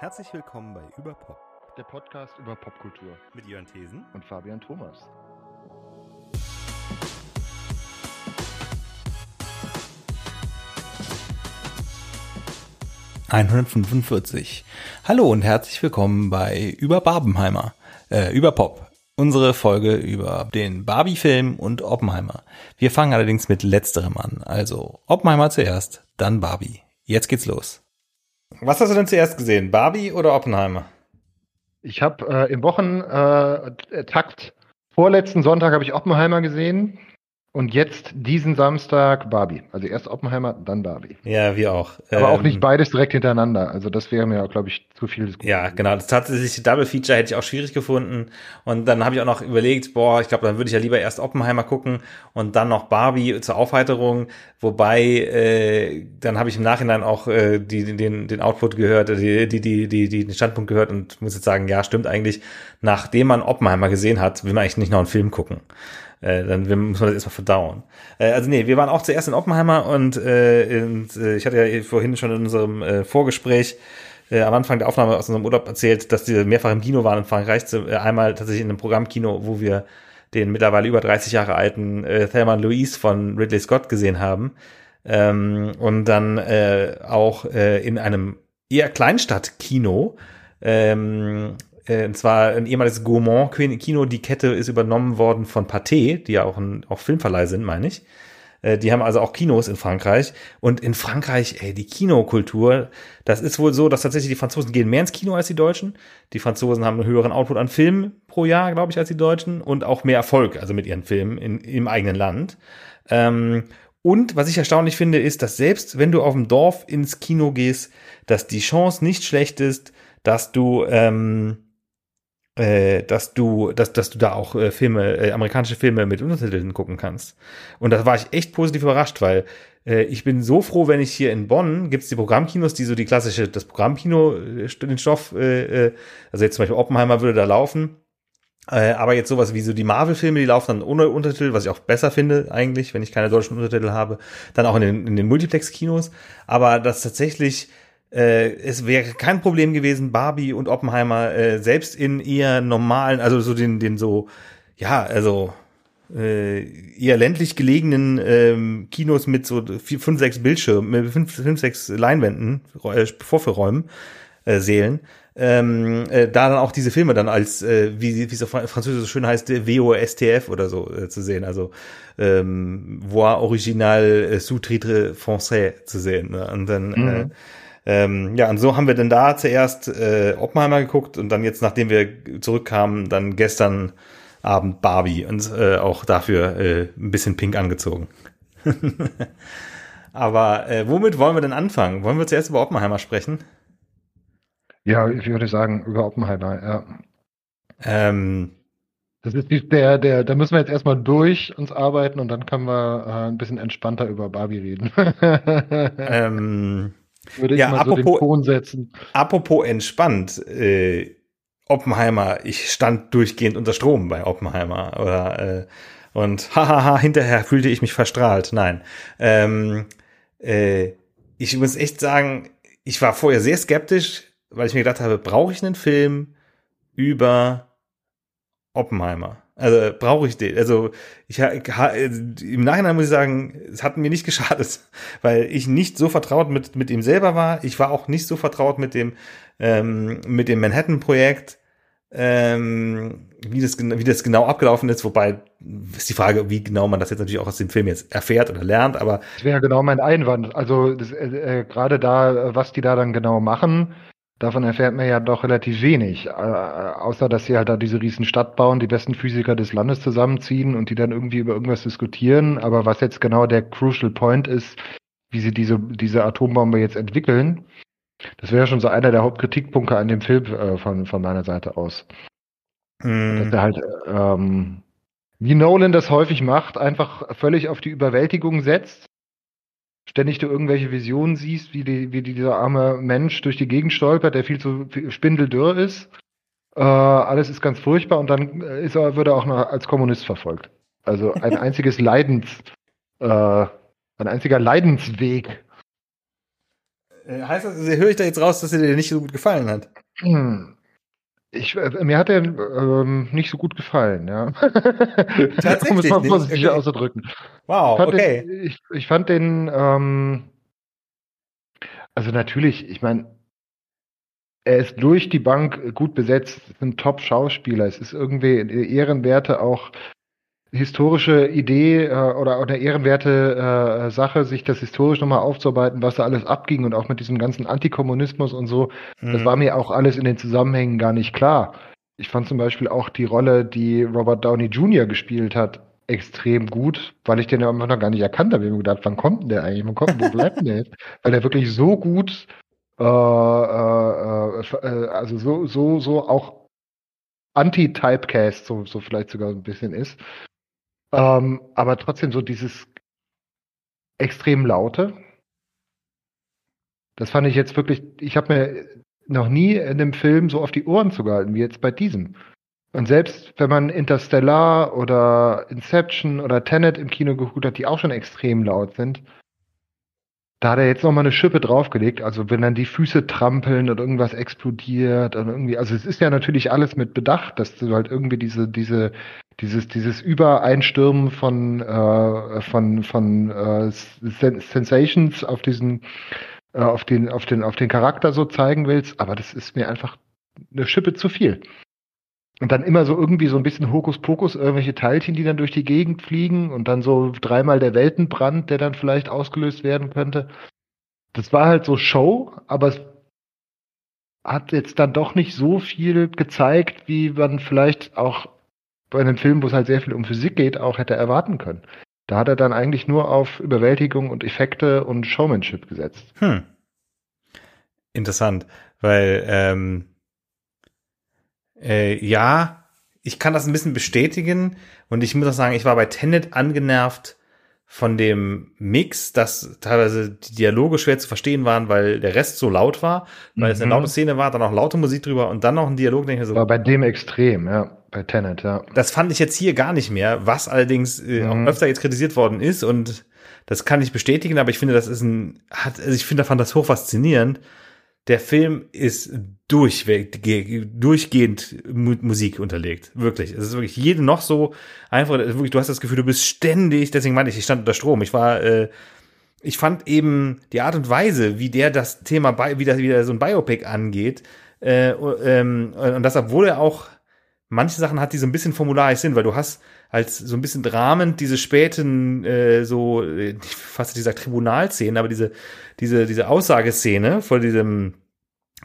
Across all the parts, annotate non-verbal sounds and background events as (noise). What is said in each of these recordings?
Herzlich willkommen bei Überpop der Podcast über Popkultur mit Jörn Thesen und Fabian Thomas. ...145. Hallo und herzlich willkommen bei Über Barbenheimer, äh, über Pop. Unsere Folge über den Barbie-Film und Oppenheimer. Wir fangen allerdings mit letzterem an. Also Oppenheimer zuerst, dann Barbie. Jetzt geht's los. Was hast du denn zuerst gesehen? Barbie oder Oppenheimer? Ich habe äh, im Wochentakt vorletzten Sonntag habe ich Oppenheimer gesehen. Und jetzt diesen Samstag Barbie. Also erst Oppenheimer, dann Barbie. Ja, wir auch. Aber ähm, auch nicht beides direkt hintereinander. Also das wäre mir, glaube ich, zu viel. Ja, genau. Das tatsächlich Double Feature hätte ich auch schwierig gefunden. Und dann habe ich auch noch überlegt, boah, ich glaube, dann würde ich ja lieber erst Oppenheimer gucken und dann noch Barbie zur Aufheiterung. Wobei, äh, dann habe ich im Nachhinein auch äh, die, den, den Output gehört, die, die, die, die, die, den Standpunkt gehört und muss jetzt sagen, ja, stimmt eigentlich. Nachdem man Oppenheimer gesehen hat, will man eigentlich nicht noch einen Film gucken. Äh, dann muss man das erstmal verdauen. Äh, also nee, wir waren auch zuerst in Oppenheimer und, äh, und äh, ich hatte ja vorhin schon in unserem äh, Vorgespräch äh, am Anfang der Aufnahme aus unserem Urlaub erzählt, dass die mehrfach im Kino waren in Frankreich. Zu, äh, einmal tatsächlich in einem Programmkino, wo wir den mittlerweile über 30 Jahre alten äh, Thelma Louise von Ridley Scott gesehen haben. Ähm, und dann äh, auch äh, in einem eher Kleinstadtkino ähm, äh, und zwar ein ehemaliges Gaumont-Kino. Die Kette ist übernommen worden von Pathé, die ja auch, ein, auch Filmverleih sind, meine ich. Äh, die haben also auch Kinos in Frankreich. Und in Frankreich, ey, die Kinokultur, das ist wohl so, dass tatsächlich die Franzosen gehen mehr ins Kino als die Deutschen. Die Franzosen haben einen höheren Output an Filmen pro Jahr, glaube ich, als die Deutschen und auch mehr Erfolg, also mit ihren Filmen in, im eigenen Land. Ähm, und was ich erstaunlich finde, ist, dass selbst wenn du auf dem Dorf ins Kino gehst, dass die Chance nicht schlecht ist, dass du ähm, äh, dass du, dass, dass du da auch äh, Filme, äh, amerikanische Filme mit Untertiteln gucken kannst. Und da war ich echt positiv überrascht, weil äh, ich bin so froh, wenn ich hier in Bonn gibt's die Programmkinos, die so die klassische, das Programmkino, äh, den Stoff, äh, äh, also jetzt zum Beispiel Oppenheimer würde da laufen. Äh, aber jetzt sowas wie so die Marvel-Filme, die laufen dann ohne Untertitel, was ich auch besser finde eigentlich, wenn ich keine deutschen Untertitel habe, dann auch in den, in den Multiplex-Kinos. Aber das tatsächlich äh, es wäre kein Problem gewesen, Barbie und Oppenheimer äh, selbst in eher normalen, also so den, den so, ja, also äh, eher ländlich gelegenen ähm, Kinos mit so vier, fünf, sechs Bildschirmen, fünf, fünf, sechs Leinwänden, äh, Vorführräumen, äh, Sälen, ähm, äh, da dann auch diese Filme dann als, äh, wie, wie es auf Französisch so schön heißt, WOSTF oder so äh, zu sehen, also ähm, Voix Original äh, Sous-Titre Français zu sehen. Ne? Und dann äh, mhm. äh, ähm, ja, und so haben wir dann da zuerst äh, Oppenheimer geguckt und dann jetzt, nachdem wir zurückkamen, dann gestern Abend Barbie und äh, auch dafür äh, ein bisschen pink angezogen. (laughs) Aber äh, womit wollen wir denn anfangen? Wollen wir zuerst über Oppenheimer sprechen? Ja, ich würde sagen, über Oppenheimer, ja. Ähm, das ist der, der, da müssen wir jetzt erstmal durch uns arbeiten und dann können wir äh, ein bisschen entspannter über Barbie reden. (laughs) ähm, würde ich ja, mal apropos, so den Ton setzen. Apropos entspannt, äh, Oppenheimer, ich stand durchgehend unter Strom bei Oppenheimer oder äh, und (laughs) hahaha, hinterher fühlte ich mich verstrahlt. Nein. Ähm, äh, ich muss echt sagen, ich war vorher sehr skeptisch, weil ich mir gedacht habe, brauche ich einen Film über Oppenheimer? Also brauche ich den. Also ich im Nachhinein muss ich sagen, es hat mir nicht (laughs) geschadet, weil ich nicht so vertraut mit mit ihm selber war. Ich war auch nicht so vertraut mit dem ähm, mit dem Manhattan-Projekt, ähm, wie das wie das genau abgelaufen ist. Wobei ist die Frage, wie genau man das jetzt natürlich auch aus dem Film jetzt erfährt oder lernt. Aber das wäre genau mein Einwand. Also das, äh, äh, gerade da, was die da dann genau machen Davon erfährt man ja doch relativ wenig, äh, außer dass sie halt da diese riesen Stadt bauen, die besten Physiker des Landes zusammenziehen und die dann irgendwie über irgendwas diskutieren. Aber was jetzt genau der Crucial Point ist, wie sie diese, diese Atombombe jetzt entwickeln, das wäre schon so einer der Hauptkritikpunkte an dem Film äh, von, von meiner Seite aus. Mm. Dass er halt, ähm, wie Nolan das häufig macht, einfach völlig auf die Überwältigung setzt ständig du irgendwelche Visionen siehst, wie, die, wie dieser arme Mensch durch die Gegend stolpert, der viel zu spindeldürr ist. Äh, alles ist ganz furchtbar und dann ist er, wird er auch noch als Kommunist verfolgt. Also ein (laughs) einziges Leidens, äh, ein einziger Leidensweg. Äh, heißt das, höre ich da jetzt raus, dass er dir nicht so gut gefallen hat? Hm. (clears throat) Ich, äh, mir hat er ähm, nicht so gut gefallen, ja. Tatsächlich. (laughs) um es mal vorsichtig okay. auszudrücken. Wow, ich okay. Den, ich, ich, fand den, ähm, also natürlich, ich meine, er ist durch die Bank gut besetzt, ist ein Top-Schauspieler. Es ist irgendwie ehrenwerte auch historische Idee äh, oder eine ehrenwerte äh, Sache, sich das historisch nochmal aufzuarbeiten, was da alles abging und auch mit diesem ganzen Antikommunismus und so. Mhm. Das war mir auch alles in den Zusammenhängen gar nicht klar. Ich fand zum Beispiel auch die Rolle, die Robert Downey Jr. gespielt hat, extrem gut, weil ich den ja immer noch gar nicht erkannt habe. Ich habe mir gedacht, wann kommt denn der eigentlich? Wann kommt, wo bleibt denn der jetzt? (laughs) Weil er wirklich so gut, äh, äh, äh, also so, so, so auch Anti-Typecast, so, so vielleicht sogar ein bisschen ist. Ähm, aber trotzdem so dieses extrem laute. Das fand ich jetzt wirklich, ich habe mir noch nie in dem Film so auf die Ohren zugehalten wie jetzt bei diesem. Und selbst wenn man Interstellar oder Inception oder Tenet im Kino geguckt hat, die auch schon extrem laut sind, da hat er jetzt nochmal eine Schippe draufgelegt. Also wenn dann die Füße trampeln und irgendwas explodiert und irgendwie, also es ist ja natürlich alles mit Bedacht, dass du halt irgendwie diese, diese, dieses, dieses Übereinstürmen von, äh, von, von äh, Sensations auf diesen, äh, auf den, auf den, auf den Charakter so zeigen willst, aber das ist mir einfach eine Schippe zu viel. Und dann immer so irgendwie so ein bisschen Hokuspokus, irgendwelche Teilchen, die dann durch die Gegend fliegen und dann so dreimal der Weltenbrand, der dann vielleicht ausgelöst werden könnte. Das war halt so Show, aber es hat jetzt dann doch nicht so viel gezeigt, wie man vielleicht auch bei einem Film, wo es halt sehr viel um Physik geht, auch hätte erwarten können. Da hat er dann eigentlich nur auf Überwältigung und Effekte und Showmanship gesetzt. Hm. Interessant, weil ähm, äh, ja, ich kann das ein bisschen bestätigen und ich muss auch sagen, ich war bei Tenet angenervt von dem Mix, dass teilweise die Dialoge schwer zu verstehen waren, weil der Rest so laut war, weil mhm. es eine mhm. laute Szene war, dann auch laute Musik drüber und dann noch ein Dialog, denke ich so. War bei dem extrem, ja, bei Tenet, ja. Das fand ich jetzt hier gar nicht mehr, was allerdings äh, mhm. auch öfter jetzt kritisiert worden ist und das kann ich bestätigen, aber ich finde, das ist ein, hat, also ich finde, da fand das hoch faszinierend, der Film ist durchweg, durchgehend Musik unterlegt. Wirklich. Es ist wirklich jede noch so einfach, wirklich, du hast das Gefühl, du bist ständig, deswegen meinte ich, ich stand unter Strom. Ich war, äh, ich fand eben die Art und Weise, wie der das Thema, wie, das, wie der so ein Biopic angeht, äh, ähm, und das, obwohl er auch manche Sachen hat, die so ein bisschen formularisch sind, weil du hast als so ein bisschen dramend diese späten, äh, so, äh, fast dieser Tribunalszene, aber diese, diese, diese Aussageszene vor diesem,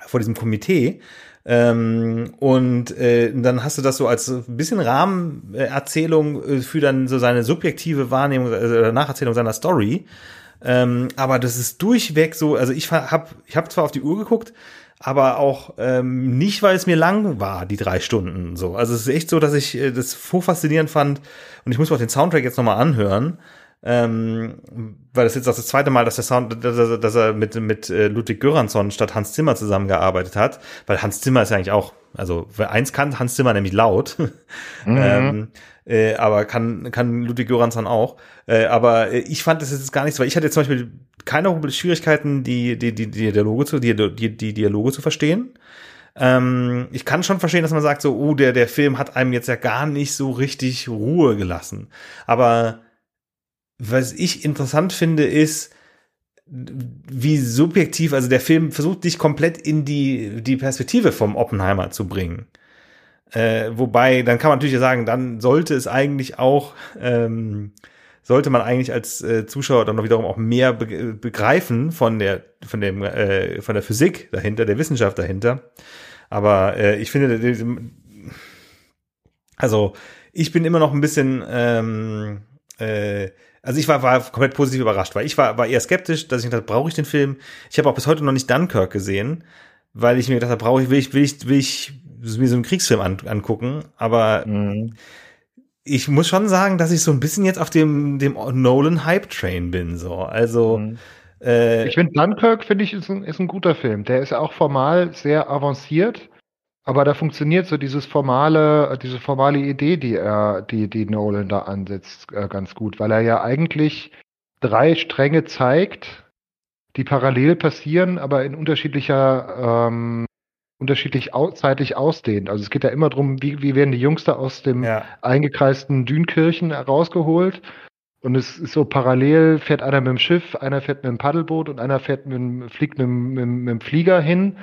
vor diesem Komitee, ähm, und äh, dann hast du das so als ein bisschen Rahmenerzählung äh, für dann so seine subjektive Wahrnehmung äh, oder Nacherzählung seiner Story. Ähm, aber das ist durchweg so, also ich habe ich hab zwar auf die Uhr geguckt, aber auch ähm, nicht, weil es mir lang war, die drei Stunden so. Also es ist echt so, dass ich äh, das hoch faszinierend fand und ich muss mir auch den Soundtrack jetzt nochmal anhören. Ähm, weil das jetzt auch das zweite Mal, dass der Sound, dass er, dass er mit, mit äh, Ludwig Göransson statt Hans Zimmer zusammengearbeitet hat, weil Hans Zimmer ist ja eigentlich auch, also eins kann Hans Zimmer nämlich laut, (laughs) mhm. ähm, äh, aber kann, kann Ludwig Göransson auch. Äh, aber äh, ich fand das jetzt gar nichts, weil ich hatte zum Beispiel keine Schwierigkeiten, die, die, die, die Dialoge zu, die, die, die Dialoge zu verstehen. Ähm, ich kann schon verstehen, dass man sagt, so, oh, der, der Film hat einem jetzt ja gar nicht so richtig Ruhe gelassen. Aber was ich interessant finde, ist, wie subjektiv, also der Film versucht dich komplett in die, die Perspektive vom Oppenheimer zu bringen. Äh, wobei, dann kann man natürlich sagen, dann sollte es eigentlich auch, ähm, sollte man eigentlich als äh, Zuschauer dann noch wiederum auch mehr be begreifen von der, von dem, äh, von der Physik dahinter, der Wissenschaft dahinter. Aber äh, ich finde, also ich bin immer noch ein bisschen, ähm, äh, also ich war, war komplett positiv überrascht, weil ich war, war eher skeptisch, dass ich dachte, brauche ich den Film? Ich habe auch bis heute noch nicht Dunkirk gesehen, weil ich mir gedacht habe, brauche ich, will ich, will ich, will ich mir so einen Kriegsfilm an, angucken, aber mhm. ich muss schon sagen, dass ich so ein bisschen jetzt auf dem, dem Nolan Hype Train bin, so. Also, mhm. äh, Ich finde Dunkirk, finde ich, ist ein, ist ein guter Film. Der ist auch formal sehr avanciert, aber da funktioniert so dieses formale, diese formale Idee, die er, die, die Nolan da ansetzt, äh, ganz gut, weil er ja eigentlich drei Stränge zeigt, die parallel passieren, aber in unterschiedlicher, ähm, unterschiedlich au zeitlich ausdehnt. Also es geht ja immer darum, wie, wie werden die Jungs da aus dem ja. eingekreisten Dünkirchen rausgeholt. Und es ist so parallel, fährt einer mit dem Schiff, einer fährt mit dem Paddelboot und einer fährt mit, fliegt mit, mit, mit dem Flieger hin.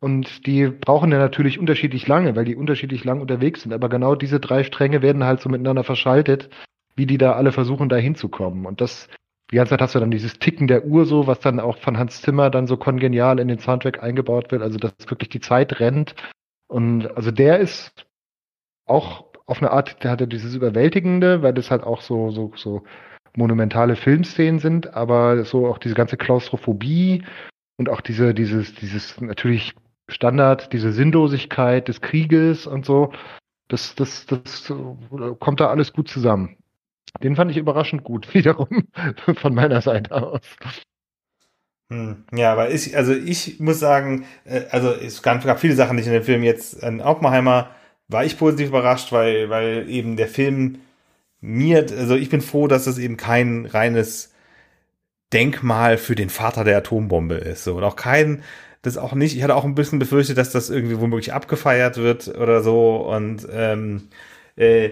Und die brauchen ja natürlich unterschiedlich lange, weil die unterschiedlich lang unterwegs sind. Aber genau diese drei Stränge werden halt so miteinander verschaltet, wie die da alle versuchen, da hinzukommen. Und das die ganze Zeit hast du dann dieses Ticken der Uhr so, was dann auch von Hans Zimmer dann so kongenial in den Soundtrack eingebaut wird, also dass wirklich die Zeit rennt. Und also der ist auch auf eine Art, der hatte dieses Überwältigende, weil das halt auch so, so, so monumentale Filmszenen sind, aber so auch diese ganze Klaustrophobie und auch diese, dieses, dieses natürlich Standard, diese Sinnlosigkeit des Krieges und so, das, das, das kommt da alles gut zusammen. Den fand ich überraschend gut, (laughs) wiederum von meiner Seite aus. Hm, ja, aber ich, also ich muss sagen, äh, also es gab viele Sachen nicht in dem Film jetzt. An Oppenheimer war ich positiv überrascht, weil, weil eben der Film mir, also ich bin froh, dass es eben kein reines Denkmal für den Vater der Atombombe ist. So. Und auch kein, das auch nicht, ich hatte auch ein bisschen befürchtet, dass das irgendwie womöglich abgefeiert wird oder so. Und, ähm, äh,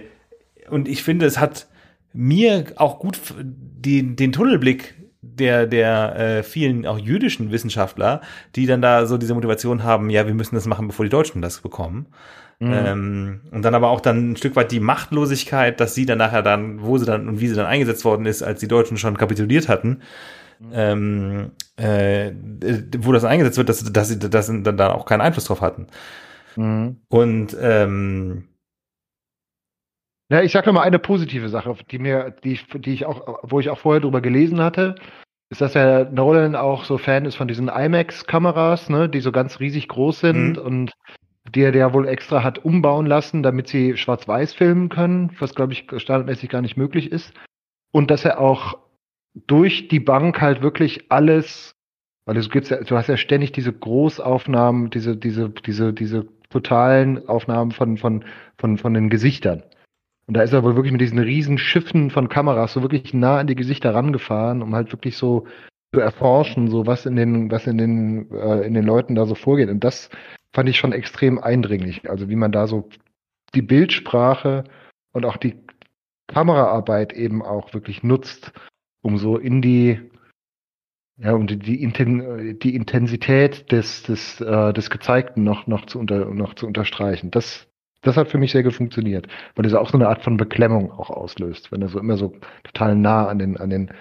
und ich finde, es hat mir auch gut die, den Tunnelblick der, der äh, vielen auch jüdischen Wissenschaftler, die dann da so diese Motivation haben, ja, wir müssen das machen, bevor die Deutschen das bekommen. Mhm. Ähm, und dann aber auch dann ein Stück weit die Machtlosigkeit, dass sie dann nachher dann, wo sie dann und wie sie dann eingesetzt worden ist, als die Deutschen schon kapituliert hatten, mhm. ähm, äh, wo das eingesetzt wird, dass, dass sie sie dann da auch keinen Einfluss drauf hatten. Mhm. Und ähm, ja, ich sag noch mal eine positive Sache, die mir, die, die ich auch, wo ich auch vorher drüber gelesen hatte, ist, dass der Nolan auch so Fan ist von diesen IMAX-Kameras, ne, die so ganz riesig groß sind mhm. und die er ja wohl extra hat umbauen lassen, damit sie schwarz-weiß filmen können, was glaube ich standardmäßig gar nicht möglich ist. Und dass er auch durch die Bank halt wirklich alles, weil du gibt's ja, du hast ja ständig diese Großaufnahmen, diese, diese, diese, diese totalen Aufnahmen von, von, von, von den Gesichtern. Und da ist er wohl wirklich mit diesen riesen Schiffen von Kameras so wirklich nah an die Gesichter rangefahren, um halt wirklich so zu erforschen, so was in den, was in den, äh, in den Leuten da so vorgeht. Und das fand ich schon extrem eindringlich. Also wie man da so die Bildsprache und auch die Kameraarbeit eben auch wirklich nutzt, um so in die, ja, um die, die, die Intensität des, des, äh, des Gezeigten noch, noch, zu unter, noch zu unterstreichen. Das, das hat für mich sehr gut funktioniert, weil das auch so eine Art von Beklemmung auch auslöst, wenn du so immer so total nah an den, an den,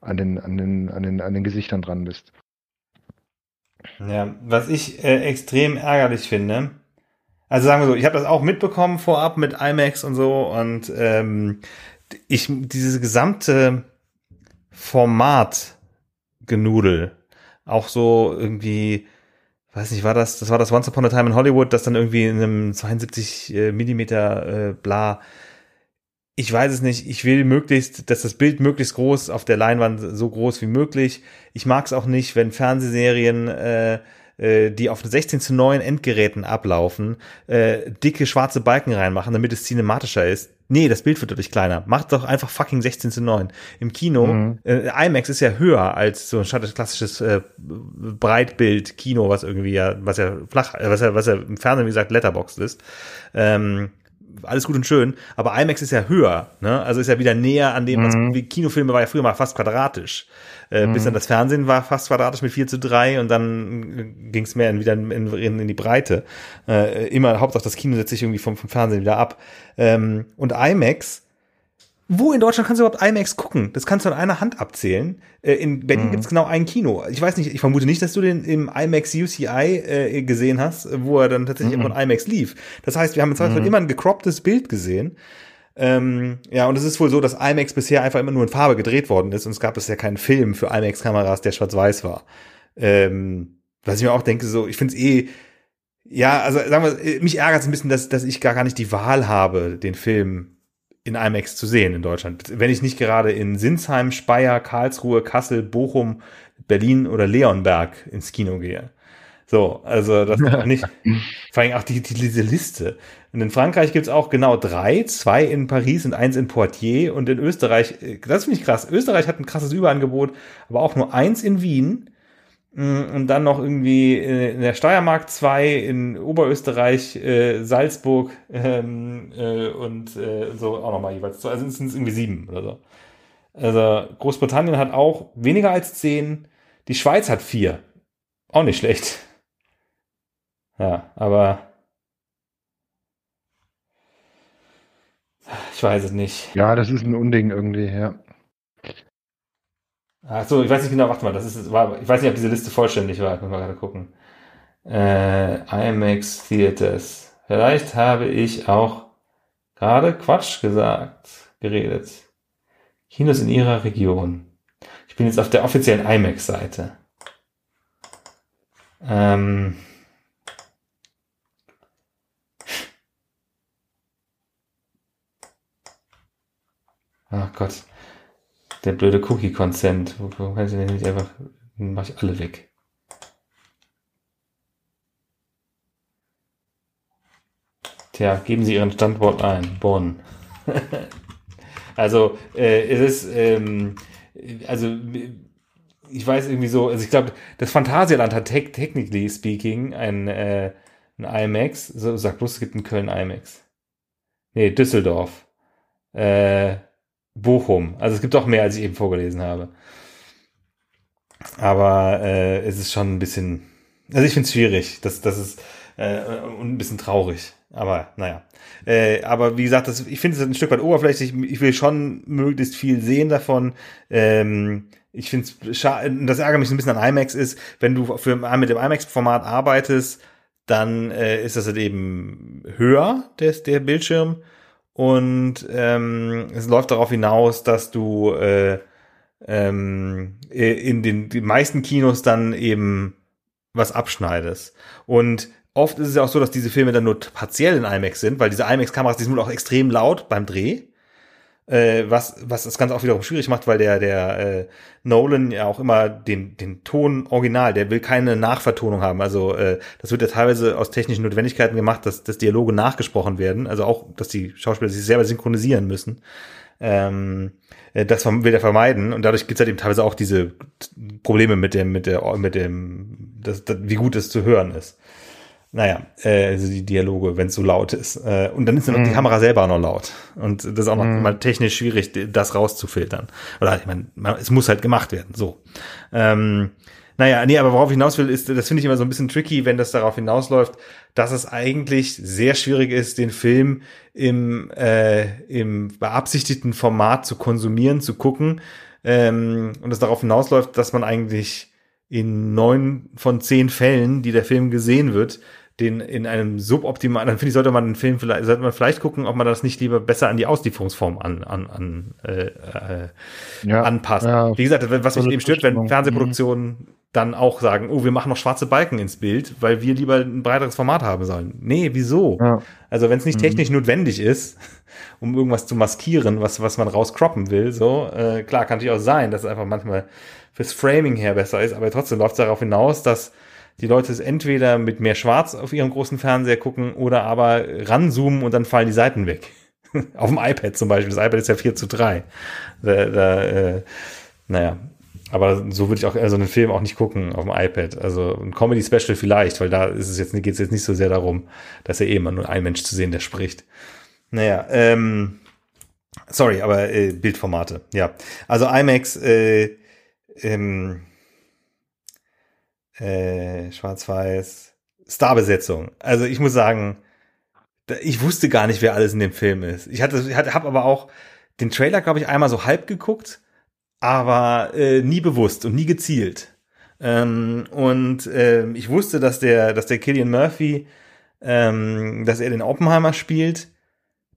an den, an den, an den, an den Gesichtern dran bist. Ja, was ich äh, extrem ärgerlich finde, also sagen wir so, ich habe das auch mitbekommen vorab mit IMAX und so und ähm, ich dieses gesamte Format Genudel, auch so irgendwie weiß nicht, war das, das war das Once Upon a Time in Hollywood, das dann irgendwie in einem 72 äh, Millimeter äh, bla. Ich weiß es nicht. Ich will möglichst, dass das Bild möglichst groß auf der Leinwand so groß wie möglich. Ich mag es auch nicht, wenn Fernsehserien äh, äh, die auf 16 zu 9 Endgeräten ablaufen, äh, dicke schwarze Balken reinmachen, damit es cinematischer ist. Nee, das Bild wird dadurch kleiner. Macht doch einfach fucking 16 zu 9. Im Kino, mhm. äh, IMAX ist ja höher als so ein klassisches äh, Breitbild-Kino, was irgendwie ja, was ja flach, äh, was ja, was ja im Fernsehen, wie gesagt, Letterboxd ist. Ähm, alles gut und schön, aber IMAX ist ja höher, ne? Also ist ja wieder näher an dem, was mhm. wie Kinofilme war ja früher mal fast quadratisch. Äh, mhm. Bis dann das Fernsehen war fast quadratisch mit 4 zu 3 und dann ging es mehr in, wieder in, in, in die Breite. Äh, immer, Hauptsache das Kino setzt sich irgendwie vom, vom Fernsehen wieder ab. Ähm, und IMAX, wo in Deutschland kannst du überhaupt IMAX gucken? Das kannst du an einer Hand abzählen. Äh, in Berlin mhm. gibt es genau ein Kino. Ich weiß nicht, ich vermute nicht, dass du den im IMAX UCI äh, gesehen hast, wo er dann tatsächlich mhm. immer in IMAX lief. Das heißt, wir haben im Zweifel mhm. immer ein gecropptes Bild gesehen. Ähm, ja, und es ist wohl so, dass IMAX bisher einfach immer nur in Farbe gedreht worden ist und es gab bisher keinen Film für IMAX-Kameras, der schwarz-weiß war. Ähm, was ich mir auch denke, so, ich finde es eh, ja, also sagen wir, mich ärgert es ein bisschen, dass, dass ich gar, gar nicht die Wahl habe, den Film in IMAX zu sehen in Deutschland. Wenn ich nicht gerade in Sinsheim, Speyer, Karlsruhe, Kassel, Bochum, Berlin oder Leonberg ins Kino gehe. So, also das ja. nicht. (laughs) Vor allem auch die, die, diese Liste. Und in Frankreich gibt's auch genau drei, zwei in Paris und eins in Poitiers. Und in Österreich, das finde ich krass. Österreich hat ein krasses Überangebot, aber auch nur eins in Wien und dann noch irgendwie in der Steiermark 2, in Oberösterreich, äh, Salzburg ähm, äh, und äh, so auch nochmal jeweils. Also sind es irgendwie sieben oder so. Also Großbritannien hat auch weniger als zehn. Die Schweiz hat vier. Auch nicht schlecht. Ja, aber ich weiß es nicht. Ja, das ist ein Unding irgendwie, ja. Achso, ich weiß nicht genau, warte mal, das ist, war, ich weiß nicht, ob diese Liste vollständig war, ich muss mal gerade gucken. Äh, IMAX Theaters. Vielleicht habe ich auch gerade Quatsch gesagt, geredet. Kinos in ihrer Region. Ich bin jetzt auf der offiziellen IMAX-Seite. Ähm, Ach Gott. Der blöde Cookie-Consent. Warum kann ich den nicht einfach, mach ich alle weg. Tja, geben Sie Ihren Standort ein. Bonn. (laughs) also, äh, es ist, ähm, also, ich weiß irgendwie so, also ich glaube, das Phantasialand hat te technically speaking ein, äh, ein IMAX. So, sag bloß, es gibt in Köln IMAX. Nee, Düsseldorf. Äh, Bochum. Also es gibt auch mehr, als ich eben vorgelesen habe. Aber äh, es ist schon ein bisschen, also ich finde es schwierig. Das, das ist äh, ein bisschen traurig. Aber naja. Äh, aber wie gesagt, das, ich finde es ein Stück weit oberflächlich. Ich will schon möglichst viel sehen davon. Ähm, ich finde es das ärgert mich so ein bisschen an IMAX ist, wenn du für, mit dem IMAX-Format arbeitest, dann äh, ist das halt eben höher, der, der Bildschirm. Und ähm, es läuft darauf hinaus, dass du äh, ähm, in den die meisten Kinos dann eben was abschneidest. Und oft ist es ja auch so, dass diese Filme dann nur partiell in IMAX sind, weil diese IMAX-Kameras, die sind auch extrem laut beim Dreh äh, was, was das Ganze auch wiederum schwierig macht, weil der, der äh, Nolan ja auch immer den, den Ton original, der will keine Nachvertonung haben. Also äh, das wird ja teilweise aus technischen Notwendigkeiten gemacht, dass, dass Dialoge nachgesprochen werden, also auch, dass die Schauspieler sich selber synchronisieren müssen. Ähm, äh, das will er vermeiden und dadurch gibt es halt eben teilweise auch diese Probleme mit dem, mit der, mit dem, das, das, wie gut es zu hören ist. Naja, äh, also die Dialoge, wenn es so laut ist. Äh, und dann ist mhm. die Kamera selber auch noch laut. Und das ist auch noch mhm. mal technisch schwierig, das rauszufiltern. Oder ich meine, es muss halt gemacht werden. So. Ähm, naja, nee, aber worauf ich hinaus will, ist, das finde ich immer so ein bisschen tricky, wenn das darauf hinausläuft, dass es eigentlich sehr schwierig ist, den Film im, äh, im beabsichtigten Format zu konsumieren, zu gucken. Ähm, und es darauf hinausläuft, dass man eigentlich in neun von zehn Fällen, die der Film gesehen wird, den in einem suboptimalen, dann finde ich, sollte man den Film vielleicht, sollte man vielleicht gucken, ob man das nicht lieber besser an die Auslieferungsform an, an, an äh, äh, ja, anpasst. Ja, Wie gesagt, was mich eben stört, wenn Fernsehproduktionen mhm. dann auch sagen, oh, wir machen noch schwarze Balken ins Bild, weil wir lieber ein breiteres Format haben sollen. Nee, wieso? Ja. Also wenn es nicht mhm. technisch notwendig ist, (laughs) um irgendwas zu maskieren, was, was man rauscroppen will, so, äh, klar, kann natürlich auch sein, dass es einfach manchmal fürs Framing her besser ist, aber trotzdem läuft es darauf hinaus, dass die Leute es entweder mit mehr Schwarz auf ihrem großen Fernseher gucken oder aber ranzoomen und dann fallen die Seiten weg. (laughs) auf dem iPad zum Beispiel. Das iPad ist ja 4 zu 3. Da, da, äh, naja. Aber so würde ich auch also einen Film auch nicht gucken auf dem iPad. Also ein Comedy-Special vielleicht, weil da ist es jetzt, geht es jetzt nicht so sehr darum, dass er eh immer nur ein Mensch zu sehen, der spricht. Naja, ähm, sorry, aber äh, Bildformate, ja. Also IMAX, äh, ähm, äh, Schwarz-Weiß, Starbesetzung. Also ich muss sagen, ich wusste gar nicht, wer alles in dem Film ist. Ich hatte, ich habe aber auch den Trailer, glaube ich, einmal so halb geguckt, aber äh, nie bewusst und nie gezielt. Ähm, und äh, ich wusste, dass der, dass der Killian Murphy, ähm, dass er den Oppenheimer spielt.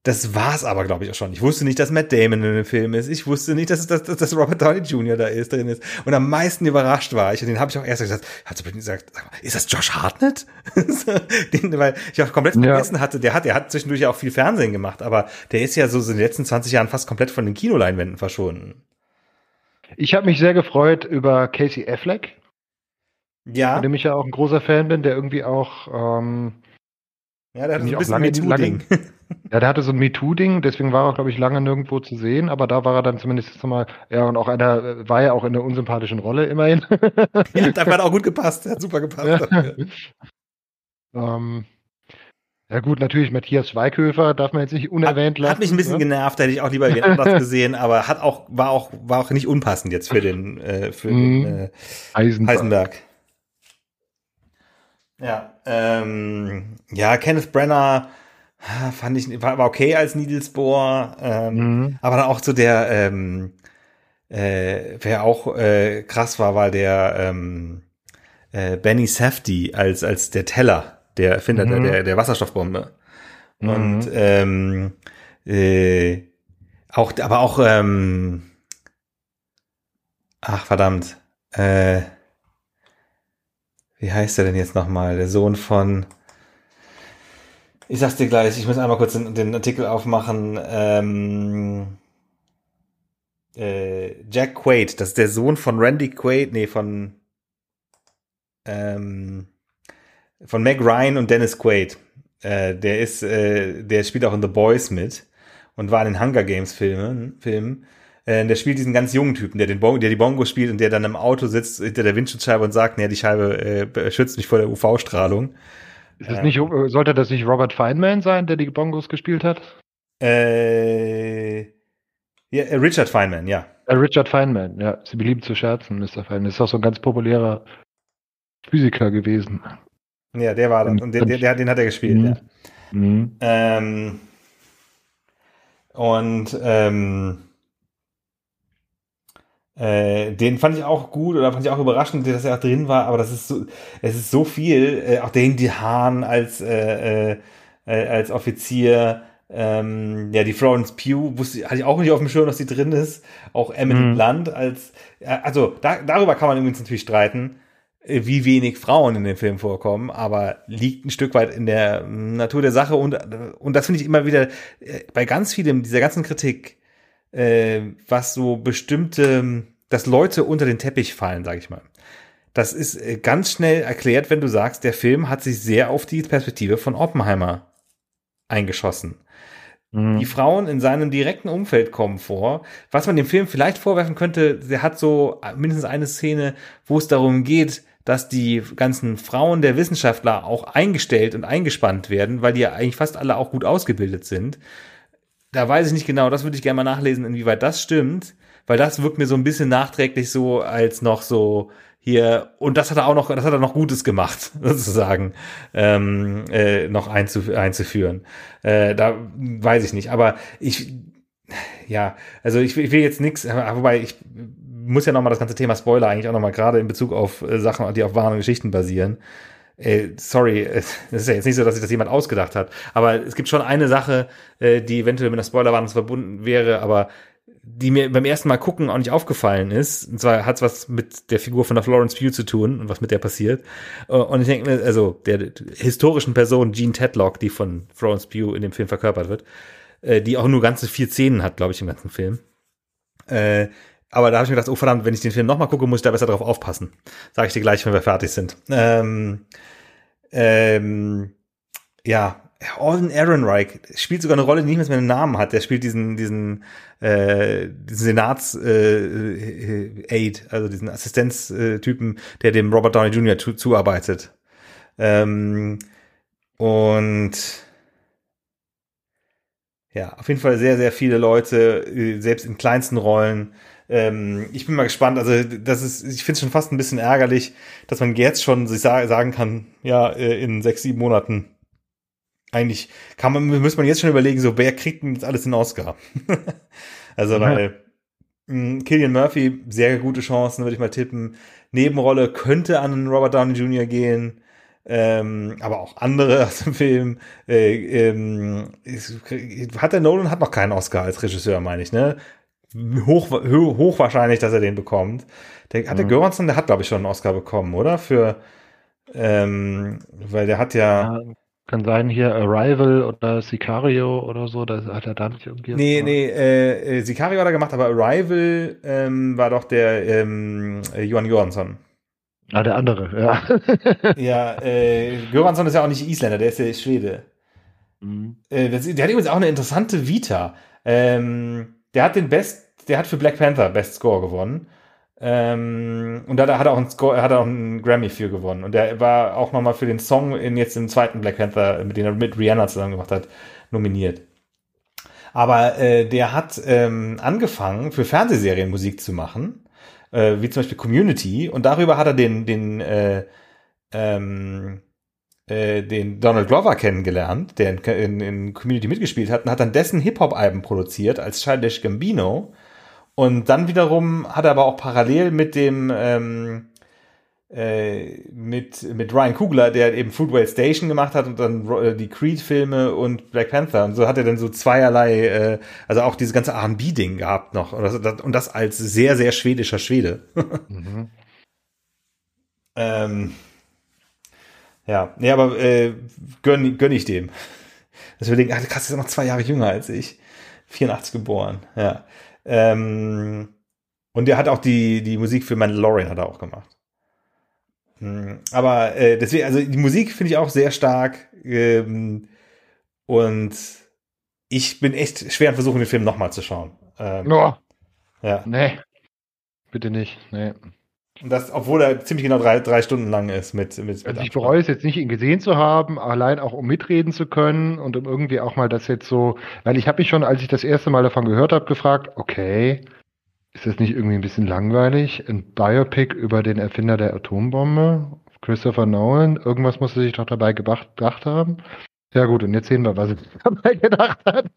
Das war's aber, glaube ich, auch schon. Ich wusste nicht, dass Matt Damon in dem Film ist. Ich wusste nicht, dass, dass, dass Robert Downey Jr. da ist, drin ist. Und am meisten überrascht war ich, und den habe ich auch erst gesagt, hat so gesagt, ist das Josh Hartnett? (laughs) den, weil ich auch komplett vergessen ja. hatte, der hat, der hat zwischendurch ja auch viel Fernsehen gemacht, aber der ist ja so in den letzten 20 Jahren fast komplett von den Kinoleinwänden verschwunden. Ich habe mich sehr gefreut über Casey Affleck. Ja. Von dem ich ja auch ein großer Fan bin, der irgendwie auch ähm, Ja, der hatte so ein bisschen MeToo-Ding. (laughs) Ja, der hatte so ein MeToo-Ding, deswegen war er, glaube ich, lange nirgendwo zu sehen, aber da war er dann zumindest mal, ja, und auch einer, war ja auch in einer unsympathischen Rolle immerhin. (laughs) ja, da hat (laughs) auch gut gepasst. Der hat super gepasst. Ja. ähm, ja gut, natürlich Matthias Schweighöfer darf man jetzt nicht unerwähnt lassen. Hat mich ein bisschen ne? genervt, hätte ich auch lieber anders gesehen, aber hat auch, war auch, war auch nicht unpassend jetzt für den, äh, für Mhm. den äh, Heisenberg. Heisenberg. Ja, ähm, ja, Kenneth Brenner ah, fand ich, war, war okay als Niels Bohr, ähm, Mhm. aber dann auch so der, ähm, äh, wer auch äh, krass war, war der ähm, äh, Benny Safdie als, als der Teller, der Erfinder der, Mhm. der, der Wasserstoffbombe. Mhm. Und ähm, äh, auch, aber auch, ähm, ach verdammt, äh, wie heißt der denn jetzt nochmal? Der Sohn von, ich sag's dir gleich, ich muss einmal kurz den, den Artikel aufmachen. Ähm, äh, Jack Quaid, das ist der Sohn von Randy Quaid, nee, von ähm, von Meg Ryan und Dennis Quaid. Äh, der ist, äh, der spielt auch in The Boys mit und war in den Hunger Games Filmen. Filmen. Äh, der spielt diesen ganz jungen Typen, der den Bon der die Bongo spielt und der dann im Auto sitzt hinter der Windschutzscheibe und sagt, ja, die Scheibe äh, schützt mich vor der UV-Strahlung. Ist das nicht, äh, sollte das nicht Robert Feynman sein, der die Bongos gespielt hat? Äh, ja, äh, Richard Feynman, ja. Richard Feynman, ja. Sie beliebt zu scherzen, Mr. Feynman. Ist auch so ein ganz populärer Physiker gewesen. Ja, der war das. Und den, den, der, den hat er gespielt, Mhm. ja. Mhm. Ähm, und ähm, äh, den fand ich auch gut oder fand ich auch überraschend, dass er auch drin war, aber das ist so, es ist so viel, äh, auch der Indy Hahn als, äh, äh, äh, als Offizier, ähm, ja, die Florence Pugh, wusste, hatte ich auch nicht auf dem Schirm, dass die drin ist, auch Emily Mhm. Blunt als, äh, also da, darüber kann man übrigens natürlich streiten, äh, wie wenig Frauen in dem Film vorkommen, aber liegt ein Stück weit in der Natur der Sache und, und das finde ich immer wieder bei ganz vielem dieser ganzen Kritik, äh, was so bestimmte, dass Leute unter den Teppich fallen, sage ich mal. Das ist äh, ganz schnell erklärt, wenn du sagst, der Film hat sich sehr auf die Perspektive von Oppenheimer eingeschossen. Mhm. Die Frauen in seinem direkten Umfeld kommen vor. Was man dem Film vielleicht vorwerfen könnte, der hat so mindestens eine Szene, wo es darum geht, dass die ganzen Frauen der Wissenschaftler auch eingestellt und eingespannt werden, weil die ja eigentlich fast alle auch gut ausgebildet sind. Da weiß ich nicht genau, das würde ich gerne mal nachlesen, inwieweit das stimmt, weil das wirkt mir so ein bisschen nachträglich so als noch so hier und das hat er auch noch, das hat er noch Gutes gemacht, (laughs) sozusagen, ähm, äh, noch einzuf einzuführen. Äh, da weiß ich nicht, aber ich, ja, also ich, will- ich will jetzt nichts, wobei ich muss ja noch mal das ganze Thema Spoiler eigentlich auch noch mal gerade in Bezug auf äh, Sachen, die auf wahren Geschichten basieren. Äh, sorry, (laughs) es ist ja jetzt nicht so, dass sich das jemand ausgedacht hat, aber es gibt schon eine Sache, äh, die eventuell mit einer Spoilerwarnung verbunden wäre, aber die mir beim ersten Mal gucken auch nicht aufgefallen ist. Und zwar hat es was mit der Figur von der Florence Pugh zu tun und was mit der passiert. Äh, Und ich denke mir, also der historischen Person Jean Tedlock, die von Florence Pugh in dem Film verkörpert wird, die auch nur ganze vier Szenen hat, glaube ich, im ganzen Film. Äh, aber da habe ich mir gedacht, oh verdammt, wenn ich den Film nochmal gucke, muss ich da besser drauf aufpassen. Sage ich dir gleich, wenn wir fertig sind. Ähm, ähm, ja, Alden Ehrenreich spielt sogar eine Rolle, die nicht mehr einen Namen hat. Der spielt diesen, diesen, äh, diesen Senats äh, Aid, also diesen Assistenztypen, der dem Robert Downey Jr. Zu, zuarbeitet. Ähm, und ja, auf jeden Fall sehr, sehr viele Leute, äh, selbst in kleinsten Rollen. Ähm, ich bin mal gespannt. Also, das ist, ich finde es schon fast ein bisschen ärgerlich, dass man jetzt schon sich sa sagen kann, ja, äh, in sechs, sieben Monaten eigentlich kann man, muss man jetzt schon überlegen, so wer kriegt denn jetzt alles den Oscar? (laughs) also, Mhm. weil mh, Killian Murphy, sehr gute Chancen, würde ich mal tippen. Nebenrolle könnte an Robert Downey Jr. gehen. Ähm, aber auch andere (laughs) aus dem Film. Äh, ähm, hat der Nolan hat noch keinen Oscar als Regisseur, meine ich, ne? Hoch, ho- hochwahrscheinlich, dass er den bekommt. Der, hat der Mhm. Göransson, der hat, glaube ich, schon einen Oscar bekommen, oder? Für, ähm, weil der hat ja, Ja, kann sein hier Arrival oder Sicario oder so, da hat er da nicht irgendwie. nee, nee, äh, äh, Sicario hat er gemacht, aber Arrival ähm, war doch der ähm, äh, Johan Göransson. Ah, der andere, ja. (laughs) Ja, äh, Göransson ist ja auch nicht Isländer, der ist ja Schwede. Mhm. Äh, der hat übrigens auch eine interessante Vita. Ähm, der hat den Best, der hat für Black Panther Best Score gewonnen. Ähm, und da hat er auch einen Score, hat er auch einen Grammy für gewonnen. Und der war auch nochmal für den Song in jetzt im zweiten Black Panther, mit dem er mit Rihanna zusammen gemacht hat, nominiert. Aber äh, der hat ähm, angefangen, für Fernsehserien Musik zu machen, äh, wie zum Beispiel Community. Und darüber hat er den, den äh, ähm, äh, den Donald Glover kennengelernt, der in, in, in Community mitgespielt hat, und hat dann dessen Hip-Hop-Alben produziert als Childish Gambino. Und dann wiederum hat er aber auch parallel mit dem ähm, äh, mit, mit Ryan Kugler, der eben Fruitvale Station gemacht hat und dann äh, die Creed-Filme und Black Panther. Und so hat er dann so zweierlei, äh, also auch dieses ganze R&B-Ding gehabt noch. Und das, und das als sehr, sehr schwedischer Schwede. mhm. (laughs) ähm, ja, nee, aber äh, gönn, gönn ich dem. Das wir denken, ach, krass, ist noch zwei Jahre jünger als ich. 84 geboren, ja. Ähm, und er hat auch die, die Musik für Mandalorian hat er auch gemacht. Hm, aber äh, deswegen, also die Musik finde ich auch sehr stark. Ähm, und ich bin echt schwer am Versuchen, den Film nochmal zu schauen. Ähm, oh. Ja. Nee. Bitte nicht. Nee. Und das, obwohl er ziemlich genau drei, drei Stunden lang ist mit, mit, Also ich bereue es jetzt nicht, ihn gesehen zu haben, allein auch um mitreden zu können und um irgendwie auch mal das jetzt so, weil ich habe mich schon, als ich das erste Mal davon gehört habe, gefragt, okay, ist das nicht irgendwie ein bisschen langweilig? Ein Biopic über den Erfinder der Atombombe? Christopher Nolan? Irgendwas muss er sich doch dabei gedacht haben. Ja gut, und jetzt sehen wir, was er (laughs) dabei gedacht hat.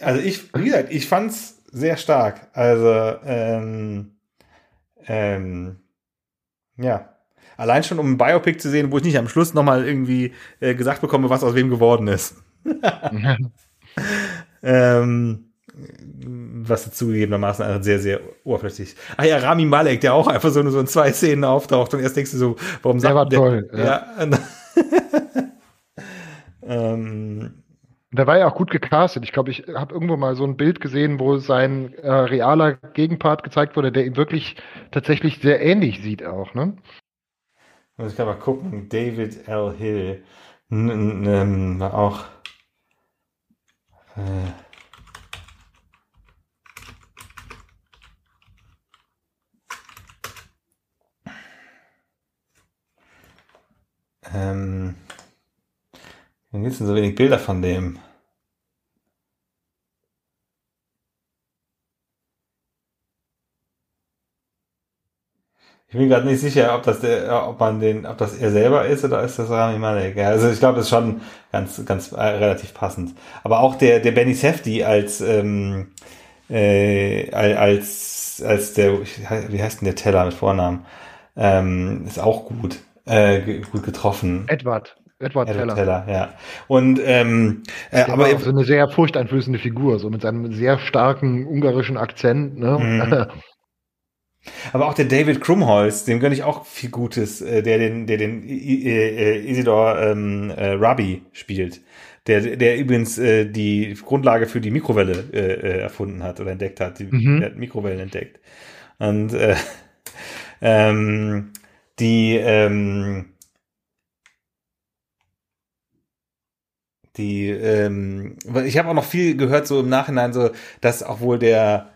also ich, wie gesagt, ich fand's sehr stark. Also, ähm, ähm, ja. Allein schon, um ein Biopic zu sehen, wo ich nicht am Schluss nochmal irgendwie äh, gesagt bekomme, was aus wem geworden ist. (laughs) ähm, was zugegebenermaßen sehr, sehr oberflächlich. Ah ja, Rami Malek, der auch einfach so, so in zwei Szenen auftaucht und erst denkst du so, warum sagt der war der, toll. Ja. ja (laughs) ähm, der war ja auch gut gecastet. Ich glaube, ich habe irgendwo mal so ein Bild gesehen, wo sein äh, realer Gegenpart gezeigt wurde, der ihm wirklich tatsächlich sehr ähnlich sieht auch, ne? Also ich kann mal gucken, David L. Hill n war auch äh, ähm, Warum gibt es denn so wenig Bilder von dem? Ich bin gerade nicht sicher, ob das der, ob man den, ob das er selber ist oder ist das Rami Malek. Ja, also ich glaube, das ist schon ganz, ganz äh, relativ passend. Aber auch der, der Benny Safdie als, ähm, äh, als, als der, wie heißt denn der Teller mit Vornamen? Ähm, ist auch gut, äh, gut getroffen. Edward. Edward, Edward Teller. Teller. ja. Und ähm, äh, aber auch so eine sehr furchteinflößende Figur, so mit seinem sehr starken ungarischen Akzent. Ne? Mhm. (laughs) Aber auch der David Krumholz, dem gönne ich auch viel Gutes, äh, der den, der den äh, Isidor ähm, äh, Rabi spielt. Der, der übrigens äh, die Grundlage für die Mikrowelle äh, äh, erfunden hat oder entdeckt hat. Die, mhm. Der hat Mikrowellen entdeckt. Und äh, (laughs) ähm, die ähm, die ähm, ich habe auch noch viel gehört so im Nachhinein so dass auch wohl der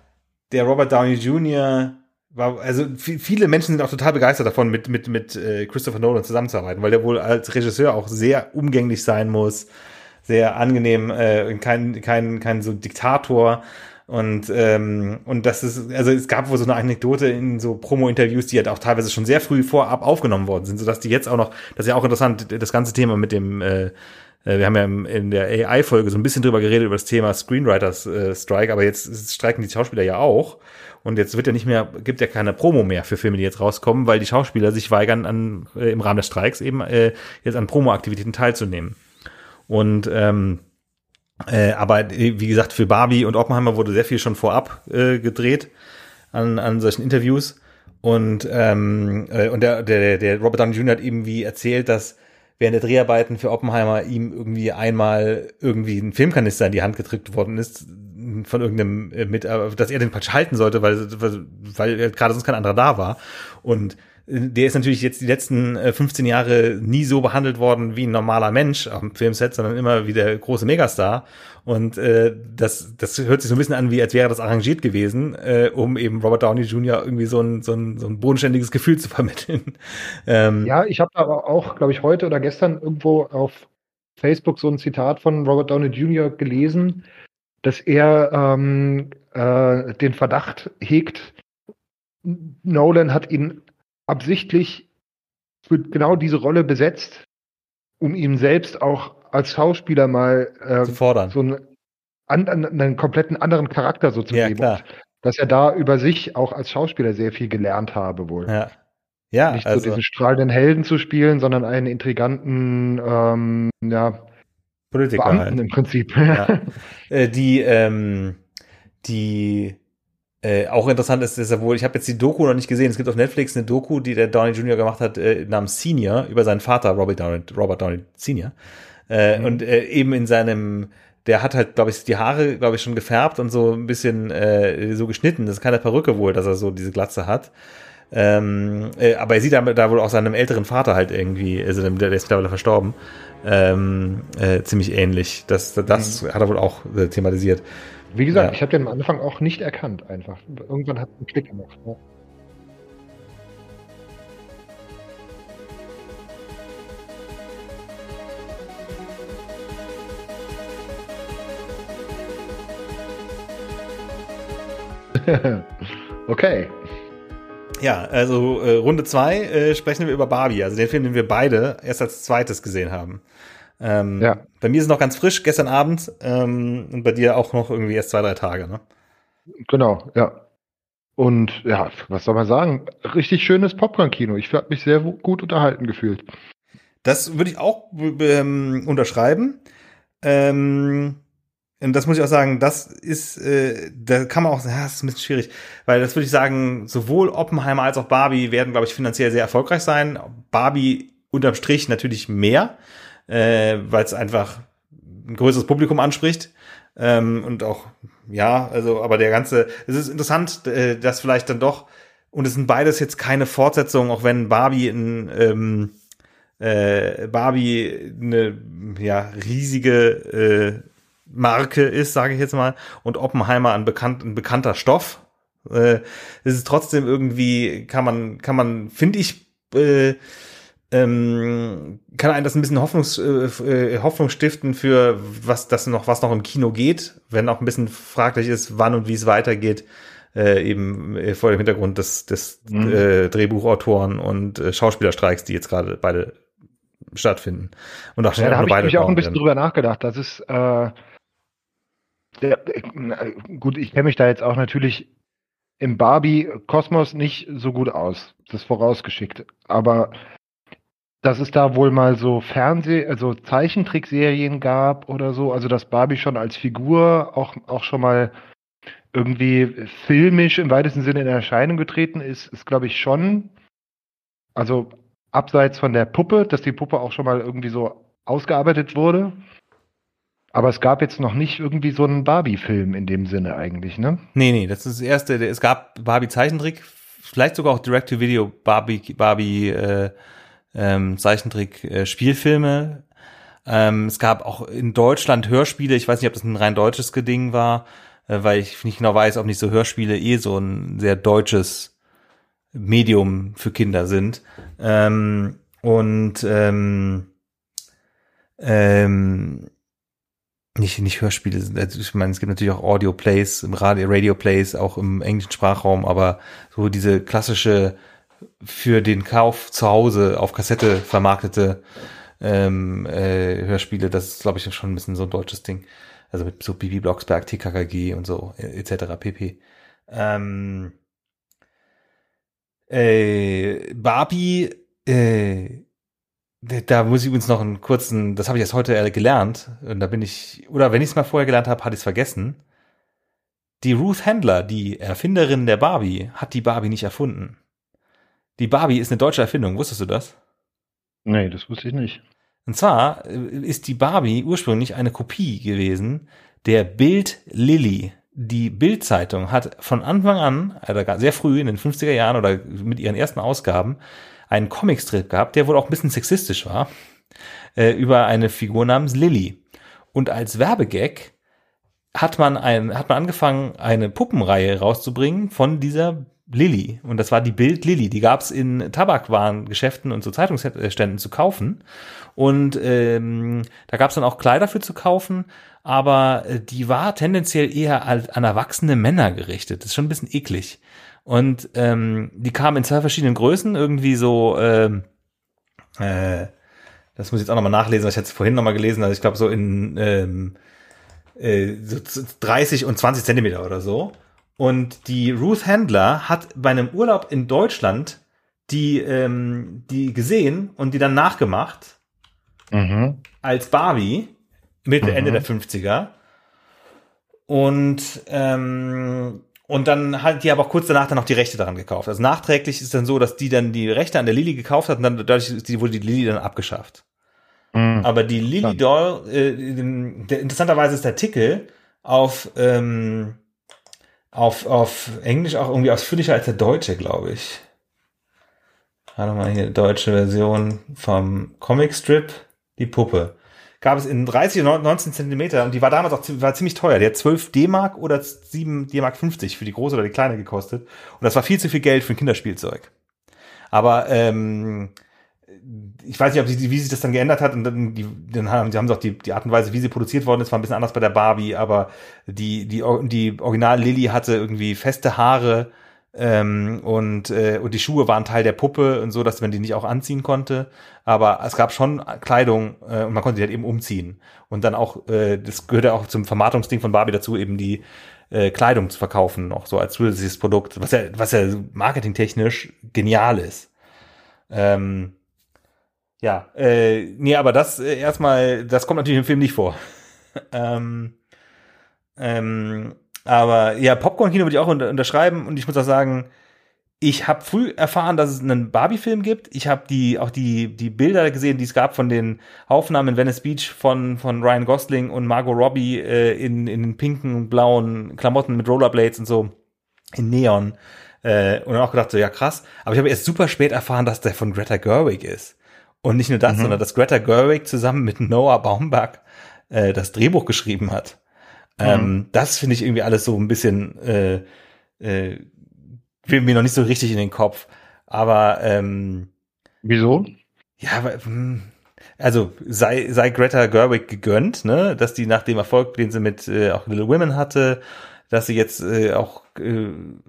der Robert Downey Jr. war also viele Menschen sind auch total begeistert davon mit mit mit äh, Christopher Nolan zusammenzuarbeiten weil der wohl als Regisseur auch sehr umgänglich sein muss sehr angenehm äh, kein kein kein so Diktator und, ähm, und das ist, also es gab wohl so eine Anekdote in so Promo-Interviews, die halt auch teilweise schon sehr früh vorab aufgenommen worden sind, sodass die jetzt auch noch, das ist ja auch interessant, das ganze Thema mit dem äh, äh, wir haben ja in der AI-Folge so ein bisschen drüber geredet, über das Thema Screenwriters äh, aber jetzt streiken die Schauspieler ja auch. Und jetzt wird ja nicht mehr, gibt ja keine Promo mehr für Filme, die jetzt rauskommen, weil die Schauspieler sich weigern, an, äh, im Rahmen des Streiks eben äh, jetzt an Promo-Aktivitäten teilzunehmen. Und ähm, äh, aber wie gesagt, für Barbie und Oppenheimer wurde sehr viel schon vorab äh, gedreht an, an solchen Interviews. Und, ähm, äh, und der, der, der Robert Downey Jr. hat eben wie erzählt, dass während der Dreharbeiten für Oppenheimer ihm irgendwie einmal irgendwie ein Filmkanister in die Hand gedrückt worden ist von irgendeinem äh, mit, äh, dass er den Patch halten sollte, weil weil, weil gerade sonst kein anderer da war und der ist natürlich jetzt die letzten 15 äh, Jahre nie so behandelt worden wie ein normaler Mensch am Filmset, sondern immer wie der große Megastar. Und äh, das, das hört sich so ein bisschen an, wie als wäre das arrangiert gewesen, äh, um eben Robert Downey Jr. irgendwie so ein, so ein, so ein bodenständiges Gefühl zu (laughs) vermitteln. Ähm, ja, ich habe aber auch, glaube ich, heute oder gestern irgendwo auf Facebook so ein Zitat von Robert Downey Jr. gelesen, dass er ähm, äh, den Verdacht hegt, Nolan hat ihn absichtlich für genau diese Rolle besetzt, um ihm selbst auch als Schauspieler mal äh, zu fordern. so einen, an, einen kompletten anderen Charakter so zu ja, geben. Klar. Dass er da über sich auch als Schauspieler sehr viel gelernt habe wohl. Ja. Ja, nicht also, so diesen strahlenden Helden zu spielen, sondern einen intriganten, ähm, ja, Politiker Beamten halt. im Prinzip. Ja. (laughs) äh, die, ähm, die äh, auch interessant ist, ist ja wohl, ich habe jetzt die Doku noch nicht gesehen. Es gibt auf Netflix eine Doku, die der Downey Jr. gemacht hat, äh, namens Senior, über seinen Vater, Robert Downey, Robert Downey Senior. Äh, mhm. Und äh, eben in seinem, der hat halt, glaube ich, die Haare, glaube ich, schon gefärbt und so ein bisschen äh, so geschnitten. Das ist keine Perücke wohl, dass er so diese Glatze hat. Ähm, äh, aber er sieht da, da wohl auch seinem älteren Vater halt irgendwie, also der, der ist mittlerweile verstorben, ähm, äh, ziemlich ähnlich. Das, das mhm. hat er wohl auch äh, thematisiert. Wie gesagt, ja. ich habe den am Anfang auch nicht erkannt, einfach. Irgendwann hat es einen Klick gemacht. Ja. (laughs) okay. Ja, also äh, Runde zwei äh, sprechen wir über Barbie, also den Film, den wir beide erst als zweites gesehen haben. Ähm, ja. Bei mir ist es noch ganz frisch, gestern Abend, ähm, und bei dir auch noch irgendwie erst zwei, drei Tage, ne? Genau, ja. Und ja, was soll man sagen? Richtig schönes Popcorn-Kino. Ich habe mich sehr gut unterhalten gefühlt. Das würde ich auch ähm, unterschreiben. Ähm, und das muss ich auch sagen, das ist, äh, da kann man auch, ja, das ist ein bisschen schwierig, weil das würde ich sagen, sowohl Oppenheimer als auch Barbie werden, glaube ich, finanziell sehr erfolgreich sein. Barbie unterm Strich natürlich mehr, äh, weil es einfach ein größeres Publikum anspricht. Ähm, und auch, ja, also, aber der ganze, es ist interessant, äh, dass vielleicht dann doch, und es sind beides jetzt keine Fortsetzungen, auch wenn Barbie ein, ähm, äh, Barbie eine ja, riesige äh, Marke ist, sage ich jetzt mal, und Oppenheimer ein, bekannt, ein bekannter Stoff. Äh, es ist trotzdem irgendwie, kann man, kann man, finde ich, äh, ähm, kann einen das ein bisschen Hoffnungs, äh, äh, Hoffnung stiften für was das noch, was noch im Kino geht, wenn auch ein bisschen fraglich ist, wann und wie es weitergeht, äh, eben äh, vor dem Hintergrund des, des mhm. äh, Drehbuchautoren und äh, Schauspielerstreiks, die jetzt gerade beide stattfinden. Und auch ja, da habe ich mich auch ein bisschen werden. drüber nachgedacht. Das ist äh, der, gut, ich kenne mich da jetzt auch natürlich im Barbie-Kosmos nicht so gut aus. Das vorausgeschickt. Aber dass es da wohl mal so Fernseh-, also Zeichentrickserien gab oder so, also dass Barbie schon als Figur auch, auch schon mal irgendwie filmisch im weitesten Sinne in Erscheinung getreten ist, ist glaube ich schon, also abseits von der Puppe, dass die Puppe auch schon mal irgendwie so ausgearbeitet wurde. Aber es gab jetzt noch nicht irgendwie so einen Barbie-Film in dem Sinne eigentlich, ne? Nee, nee, das ist das erste. Es gab Barbie-Zeichentrick, vielleicht sogar auch Direct-to-Video Barbie, Barbie äh, ähm. Äh, ähm, es gab auch in Deutschland Hörspiele. Ich weiß nicht, ob das ein rein deutsches Geding war, äh, weil ich nicht genau weiß, ob nicht so Hörspiele eh so ein sehr deutsches Medium für Kinder sind. Ähm, und ähm, ähm, nicht, nicht Hörspiele sind. Also ich meine, es gibt natürlich auch Audio-Plays, Radio, Radio-Plays, auch im englischen Sprachraum, aber so diese klassische für den Kauf zu Hause auf Kassette vermarktete ähm, äh, Hörspiele, das ist, glaube ich, schon ein bisschen so ein deutsches Ding. Also mit so Bibi Blocksberg, TKKG und so, etc. pp. Ähm, äh, Barbie äh, da muss ich übrigens noch einen kurzen, das habe ich erst heute gelernt, und da bin ich, oder wenn ich es mal vorher gelernt habe, hatte ich es vergessen. Die Ruth Handler, die Erfinderin der Barbie, hat die Barbie nicht erfunden. Die Barbie ist eine deutsche Erfindung, wusstest du das? Nee, das wusste ich nicht. Und zwar äh, ist die Barbie ursprünglich eine Kopie gewesen der Bild Lilly, die Bild-Zeitung hat von Anfang an, also sehr früh in den 50er Jahren oder mit ihren ersten Ausgaben, einen Comicstrip gehabt, der wohl auch ein bisschen sexistisch war, äh, über eine Figur namens Lilly. Und als Werbegag hat man ein, hat man angefangen, eine Puppenreihe rauszubringen von dieser Lilly. Und das war die Bild Lilly. Die gab es in Tabakwarengeschäften und so Zeitungsständen zu kaufen. Und ähm, da gab es dann auch Kleider für zu kaufen, aber äh, die war tendenziell eher an erwachsene Männer gerichtet. Das ist schon ein bisschen eklig. Und ähm, die kam in zwei verschiedenen Größen, irgendwie so, ähm, äh, das muss ich jetzt auch nochmal nachlesen, was ich jetzt vorhin nochmal gelesen also ich glaube so in ähm, äh, so 30 und 20 Zentimeter oder so. Und die Ruth Handler hat bei einem Urlaub in Deutschland die, ähm, die gesehen und die dann nachgemacht mhm. als Barbie Mitte, mhm. Ende der 50er. Und, ähm, und dann hat die aber auch kurz danach dann noch die Rechte daran gekauft. Also nachträglich ist dann so, dass die dann die Rechte an der Lilly gekauft hat und dann dadurch wurde die Lilly dann abgeschafft. Mhm. Aber die Lilly Doll, äh, der, interessanterweise ist der Artikel auf ähm, auf, auf Englisch auch irgendwie ausführlicher als der deutsche, glaube ich. Warte mal hier, deutsche Version vom Comicstrip, die Puppe. Gab es in 30 und 19 Zentimeter und die war damals auch war ziemlich teuer. Die hat 12 D-Mark oder 7 D-Mark 50 für die große oder die kleine gekostet. Und das war viel zu viel Geld für ein Kinderspielzeug. Aber ähm, ich weiß nicht, ob sie, wie sich das dann geändert hat und dann, die, dann haben sie haben doch die, die Art und Weise, wie sie produziert worden ist, war ein bisschen anders bei der Barbie, aber die, die, die Original Lilly hatte irgendwie feste Haare ähm, und, äh, und die Schuhe waren Teil der Puppe und so, dass man die nicht auch anziehen konnte. Aber es gab schon Kleidung äh, und man konnte die halt eben umziehen. Und dann auch, äh, das gehörte auch zum Vermarktungsding von Barbie dazu, eben die äh, Kleidung zu verkaufen, noch so als zusätzliches Produkt, was ja, was ja marketingtechnisch genial ist. Ähm, ja, äh, nee, aber das äh, erstmal, das kommt natürlich im Film nicht vor. (laughs) ähm, ähm, aber ja, Popcorn-Kino würde ich auch unter, unterschreiben und ich muss auch sagen, ich habe früh erfahren, dass es einen Barbie-Film gibt. Ich habe die auch die die Bilder gesehen, die es gab von den Aufnahmen in Venice Beach von von Ryan Gosling und Margot Robbie äh, in in den pinken und blauen Klamotten mit Rollerblades und so in Neon äh, und dann auch gedacht so ja krass. Aber ich habe erst super spät erfahren, dass der von Greta Gerwig ist. Und nicht nur das, mhm. sondern dass Greta Gerwig zusammen mit Noah Baumbach äh, das Drehbuch geschrieben hat. Mhm. Ähm, das finde ich irgendwie alles so ein bisschen, äh, äh, will mir noch nicht so richtig in den Kopf. Aber ähm, wieso? Ja, aber, hm, also sei, sei Greta Gerwig gegönnt, ne, dass die nach dem Erfolg, den sie mit äh, auch Little Women hatte, dass sie jetzt äh, auch äh,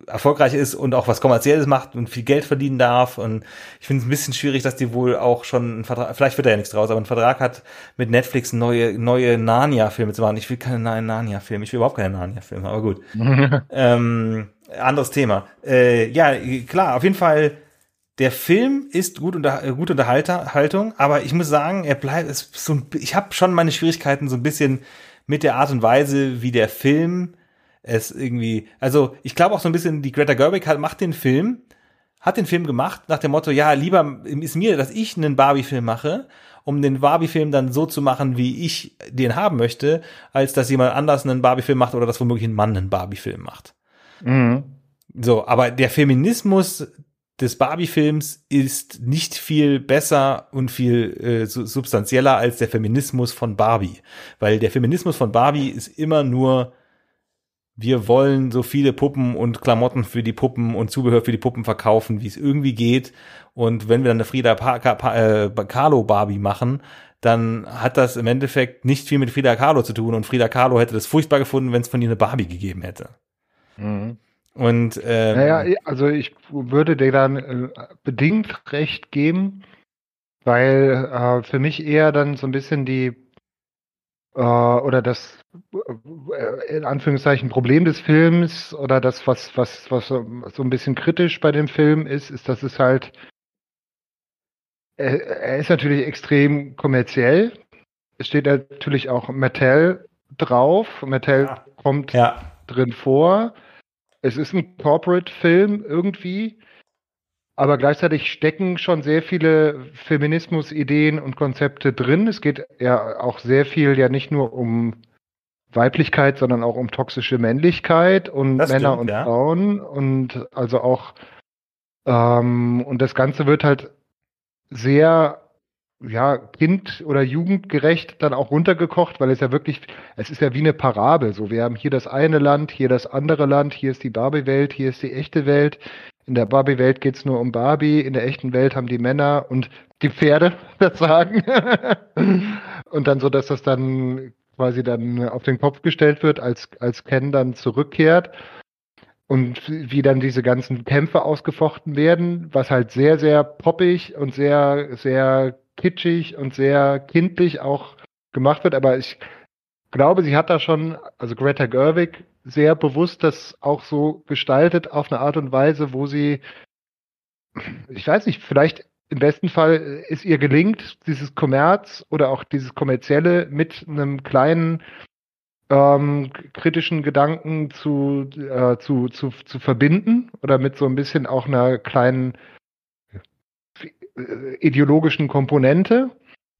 erfolgreich ist und auch was kommerzielles macht und viel Geld verdienen darf. Und ich finde es ein bisschen schwierig, dass die wohl auch schon einen Vertrag, vielleicht wird da ja nichts draus, aber einen Vertrag hat mit Netflix neue neue Narnia-Filme zu machen. Ich will keine neuen Narnia-Filme, ich will überhaupt keine Narnia-Filme, aber gut. (laughs) ähm, anderes Thema. Äh, ja, klar, auf jeden Fall. Der Film ist gut unter, gute Unterhaltung, aber ich muss sagen, er bleibt, ist so, ich habe schon meine Schwierigkeiten so ein bisschen mit der Art und Weise, wie der Film es irgendwie, also ich glaube auch so ein bisschen, die Greta Gerwig hat, macht den Film, hat den Film gemacht nach dem Motto, ja, lieber ist mir, dass ich einen Barbie-Film mache, um den Barbie-Film dann so zu machen, wie ich den haben möchte, als dass jemand anders einen Barbie-Film macht oder dass womöglich ein Mann einen Barbie-Film macht. Mhm. So, aber der Feminismus des Barbie-Films ist nicht viel besser und viel äh, substanzieller als der Feminismus von Barbie. Weil der Feminismus von Barbie ist immer nur wir wollen so viele Puppen und Klamotten für die Puppen und Zubehör für die Puppen verkaufen, wie es irgendwie geht. Und wenn wir dann eine Frida pa pa äh, Kahlo Barbie machen, dann hat das im Endeffekt nicht viel mit Frida Kahlo zu tun. Und Frida Kahlo hätte das furchtbar gefunden, wenn es von ihr eine Barbie gegeben hätte. Mhm. Und ähm, naja, also ich würde dir dann äh, bedingt recht geben, weil äh, für mich eher dann so ein bisschen die äh, oder das in Anführungszeichen Problem des Films oder das, was, was, was so ein bisschen kritisch bei dem Film ist, ist, dass es halt, er, er ist natürlich extrem kommerziell. Es steht natürlich auch Mattel drauf. Mattel ja. kommt ja. drin vor. Es ist ein Corporate-Film irgendwie. Aber gleichzeitig stecken schon sehr viele Feminismus-Ideen und Konzepte drin. Es geht ja auch sehr viel ja nicht nur um Weiblichkeit, sondern auch um toxische Männlichkeit und Das Männer stimmt, und ja. Frauen und also auch ähm, und das Ganze wird halt sehr ja kind- oder jugendgerecht dann auch runtergekocht, weil es ja wirklich es ist ja wie eine Parabel. So wir haben hier das eine Land, hier das andere Land, hier ist die Barbie-Welt, hier ist die echte Welt. In der Barbie-Welt geht's nur um Barbie, in der echten Welt haben die Männer und die Pferde (laughs) das Sagen. (laughs) und dann so, dass das dann quasi dann auf den Kopf gestellt wird, als, als Ken dann zurückkehrt und wie dann diese ganzen Kämpfe ausgefochten werden, was halt sehr, sehr poppig und sehr, sehr kitschig und sehr kindlich auch gemacht wird. Aber ich glaube, sie hat da schon, also Greta Gerwig, sehr bewusst das auch so gestaltet auf eine Art und Weise, wo sie, ich weiß nicht, vielleicht im besten Fall ist ihr gelingt, dieses Kommerz oder auch dieses kommerzielle mit einem kleinen ähm, kritischen Gedanken zu, äh, zu, zu, zu verbinden oder mit so ein bisschen auch einer kleinen äh, ideologischen Komponente,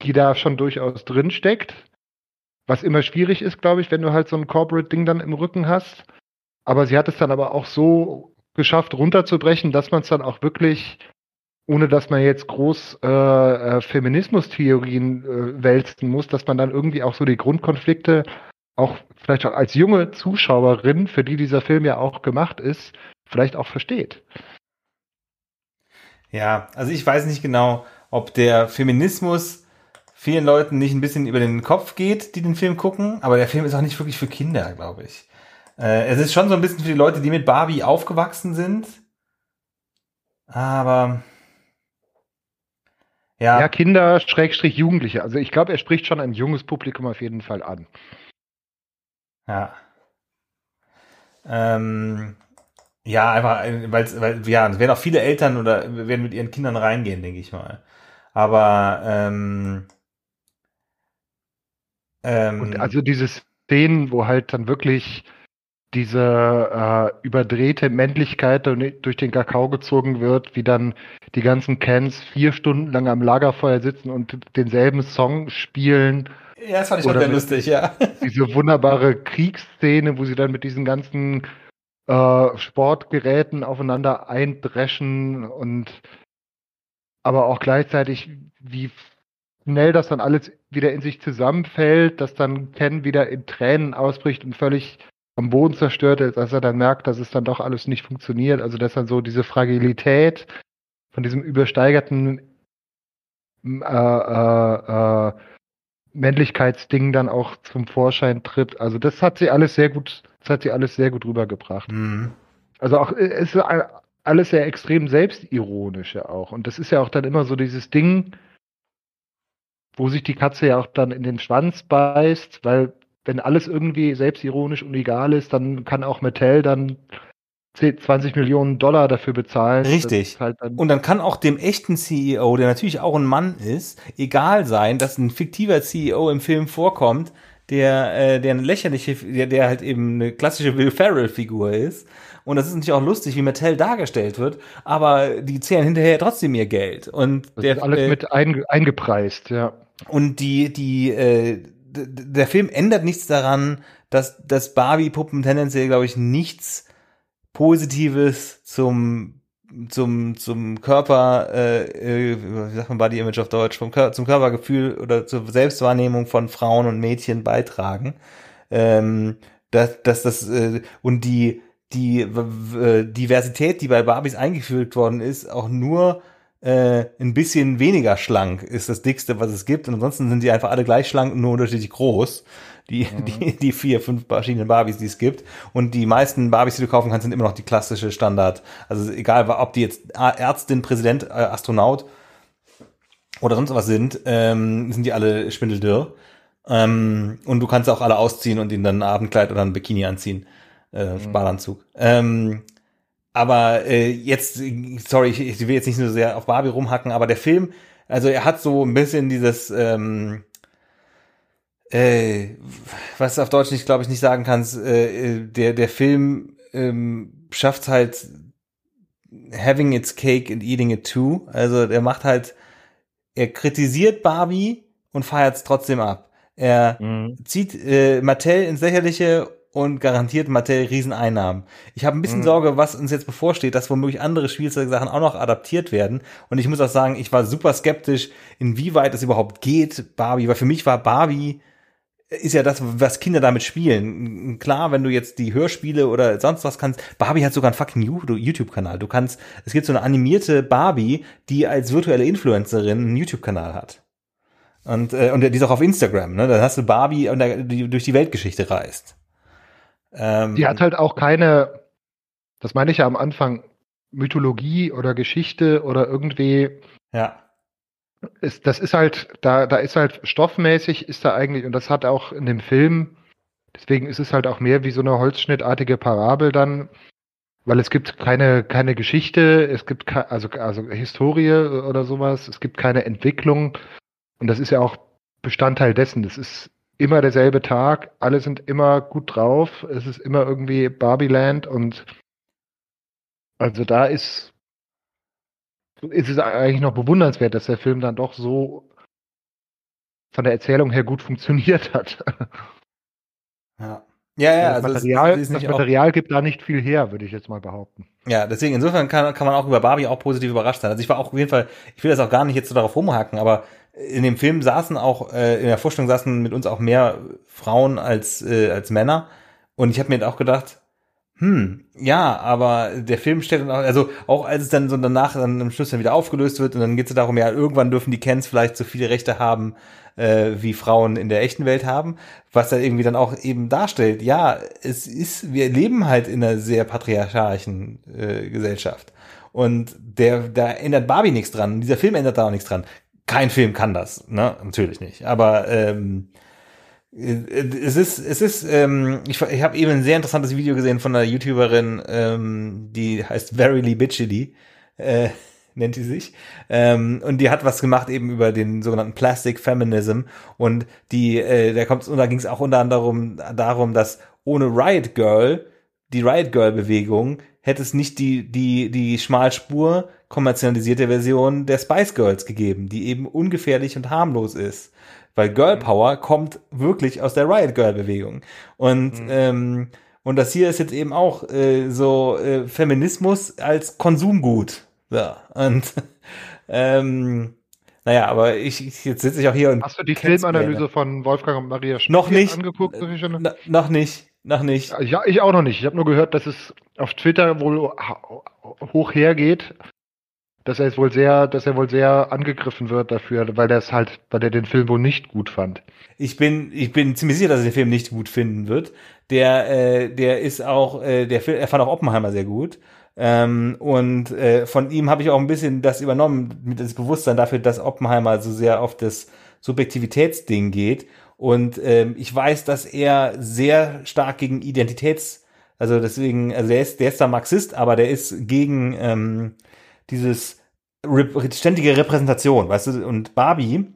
die da schon durchaus drin steckt. Was immer schwierig ist, glaube ich, wenn du halt so ein Corporate-Ding dann im Rücken hast. Aber sie hat es dann aber auch so geschafft, runterzubrechen, dass man es dann auch wirklich, ohne dass man jetzt groß äh, äh, Feminismustheorien äh, wälzen muss, dass man dann irgendwie auch so die Grundkonflikte auch vielleicht auch als junge Zuschauerin, für die dieser Film ja auch gemacht ist, vielleicht auch versteht. Ja, also ich weiß nicht genau, ob der Feminismus vielen Leuten nicht ein bisschen über den Kopf geht, die den Film gucken, aber der Film ist auch nicht wirklich für Kinder, glaube ich. Äh, es ist schon so ein bisschen für die Leute, die mit Barbie aufgewachsen sind. Aber ja, Ja, Kinder, Schrägstrich Jugendliche. Also ich glaube, er spricht schon ein junges Publikum auf jeden Fall an. ja. Ähm, ja, einfach, weil's, weil, ja, es werden auch viele Eltern oder werden mit ihren Kindern reingehen, denke ich mal. Aber ähm, ähm, Und also diese Szenen, wo halt dann wirklich diese äh, überdrehte Männlichkeit durch durch den Kakao gezogen wird, wie dann die ganzen Cans vier Stunden lang am Lagerfeuer sitzen und denselben Song spielen. ja, das fand ich oder sehr lustig, ja. Diese wunderbare Kriegsszene, wo sie dann mit diesen ganzen äh, Sportgeräten aufeinander eindreschen und aber auch gleichzeitig, wie schnell das dann alles wieder in sich zusammenfällt, dass dann Ken wieder in Tränen ausbricht und völlig am Boden zerstört ist, als er dann merkt, dass es dann doch alles nicht funktioniert. Also dass dann so diese Fragilität von diesem übersteigerten äh, äh, äh, Männlichkeitsding dann auch zum Vorschein tritt. Also das hat sie alles sehr gut, das hat sie alles sehr gut rübergebracht. Mhm. Also auch äh, es ist alles sehr extrem selbstironisch ja auch. Und das ist ja auch dann immer so dieses Ding, wo sich die Katze ja auch dann in den Schwanz beißt, weil wenn alles irgendwie selbstironisch und egal ist, dann kann auch Mattel dann 10, 20 Millionen Dollar dafür bezahlen. Richtig. Halt dann, Und dann kann auch dem echten CEO, der natürlich auch ein Mann ist, egal sein, dass ein fiktiver CEO im Film vorkommt, der, äh, der eine lächerliche, der, der halt eben eine klassische Will Ferrell-Figur ist. Und das ist natürlich auch lustig, wie Mattel dargestellt wird, aber die zählen hinterher trotzdem ihr Geld. Und das der, ist alles äh, mit einge, eingepreist, ja. und die, die, äh, der Film ändert nichts daran, dass, dass Barbie-Puppen tendenziell, glaube ich, nichts Positives zum, zum, zum Körper, äh, äh, wie sagt man Body Image auf Deutsch, vom Kör zum Körpergefühl oder zur Selbstwahrnehmung von Frauen und Mädchen beitragen. Ähm, dass, dass das, äh, und die, die w- Diversität, die bei Barbies eingeführt worden ist, auch nur äh, ein bisschen weniger schlank ist das dickste, was es gibt. Und ansonsten sind die einfach alle gleich schlank nur unterschiedlich groß. Die, (laughs) die, die vier, fünf verschiedenen Barbies, die es gibt. Und die meisten Barbies, die du kaufen kannst, sind immer noch die klassische Standard. Also egal, ob die jetzt Ärztin, Präsident, äh, Astronaut oder sonst was sind, ähm, sind die alle spindeldürr. Ähm, und du kannst auch alle ausziehen und ihnen dann ein Abendkleid oder ein Bikini anziehen. Äh, Badeanzug. Ähm, aber äh, jetzt, sorry, ich, ich will jetzt nicht so sehr auf Barbie rumhacken, aber der Film, also er hat so ein bisschen dieses, ähm, äh, was du auf Deutsch nicht, glaube ich, nicht sagen kannst, äh, äh, der, der Film ähm, schafft halt having its cake and eating it too. Also der macht halt, er kritisiert Barbie und feiert es trotzdem ab. Er mhm. zieht äh, Mattel ins Lächerliche und garantiert Mattel Rieseneinnahmen. Ich habe ein bisschen mhm. Sorge, was uns jetzt bevorsteht, dass womöglich andere Spielzeugsachen auch noch adaptiert werden. Und ich muss auch sagen, ich war super skeptisch, inwieweit es überhaupt geht, Barbie, weil für mich war Barbie ist ja das, was Kinder damit spielen. Klar, wenn du jetzt die Hörspiele oder sonst was kannst, Barbie hat sogar einen fucking YouTube-Kanal. Du kannst, es gibt so eine animierte Barbie, die als virtuelle Influencerin einen YouTube-Kanal hat. Und, äh, und die ist auch auf Instagram, ne? Dann hast du Barbie, die durch die Weltgeschichte reist. Ähm, die hat halt auch keine, das meine ich ja am Anfang, Mythologie oder Geschichte oder irgendwie. Ja. Ist, das ist halt, da, da ist halt stoffmäßig, ist da eigentlich, und das hat auch in dem Film, deswegen ist es halt auch mehr wie so eine holzschnittartige Parabel dann, weil es gibt keine, keine Geschichte, es gibt ke also, also Historie oder sowas, es gibt keine Entwicklung. Und das ist ja auch Bestandteil dessen. Das ist immer derselbe Tag, alle sind immer gut drauf, es ist immer irgendwie Barbieland und also da ist, ist es eigentlich noch bewundernswert, dass der Film dann doch so von der Erzählung her gut funktioniert hat. Ja. Ja, ja, das also Material, das Material gibt da nicht viel her, würde ich jetzt mal behaupten. Ja, deswegen, insofern kann, kann man auch über Barbie auch positiv überrascht sein. Also ich war auch auf jeden Fall, ich will das auch gar nicht jetzt so darauf rumhacken, aber in dem Film saßen auch, äh, in der Vorstellung saßen mit uns auch mehr Frauen als, äh, als Männer. Und ich habe mir auch gedacht, hm, ja, aber der Film stellt dann auch, also auch als es dann so danach dann am Schluss dann wieder aufgelöst wird und dann geht es darum, ja, irgendwann dürfen die Kens vielleicht so viele Rechte haben, äh, wie Frauen in der echten Welt haben, was dann irgendwie dann auch eben darstellt, ja, es ist, wir leben halt in einer sehr patriarchalischen äh, Gesellschaft. Und der, da ändert Barbie nichts dran. Dieser Film ändert da auch nichts dran kein Film kann das, ne? Natürlich nicht. Aber ähm, es ist, es ist, ähm, ich, ich habe eben ein sehr interessantes Video gesehen von einer YouTuberin, ähm, die heißt Verily Bitchily, äh, (laughs) nennt sie sich. Ähm, und die hat was gemacht eben über den sogenannten Plastic Feminism. Und die, äh, da kommt und da ging es auch unter anderem darum, dass ohne Riot Girl, die Riot Girl Bewegung, hätte es nicht die, die, die Schmalspur kommerzialisierte Version der Spice Girls gegeben, die eben ungefährlich und harmlos ist. Weil Girl mhm. Power kommt wirklich aus der Riot Girl Bewegung. Und, mhm. ähm, und das hier ist jetzt eben auch äh, so äh, Feminismus als Konsumgut. Ja. Und (laughs) ähm, naja, aber ich, ich jetzt sitze ich auch hier und. Hast du die Filmanalyse von Wolfgang und Maria Schmidt noch nicht angeguckt? noch nicht. Noch nicht. Ja, ich auch noch nicht. Ich habe nur gehört, dass es auf Twitter wohl hoch hergeht, dass er wohl sehr, dass er wohl sehr angegriffen wird dafür, weil er es halt, weil er den Film wohl nicht gut fand. Ich bin, ich bin ziemlich sicher, dass er den Film nicht gut finden wird. Der, äh, der ist auch, äh, der Film, er fand auch Oppenheimer sehr gut. Ähm, und äh, von ihm habe ich auch ein bisschen das übernommen, mit das Bewusstsein dafür, dass Oppenheimer so sehr auf das Subjektivitätsding geht. Und ähm, ich weiß, dass er sehr stark gegen Identitäts, also deswegen, also der ist, der ist da Marxist, aber der ist gegen ähm, dieses ständige Repräsentation, weißt du, und Barbie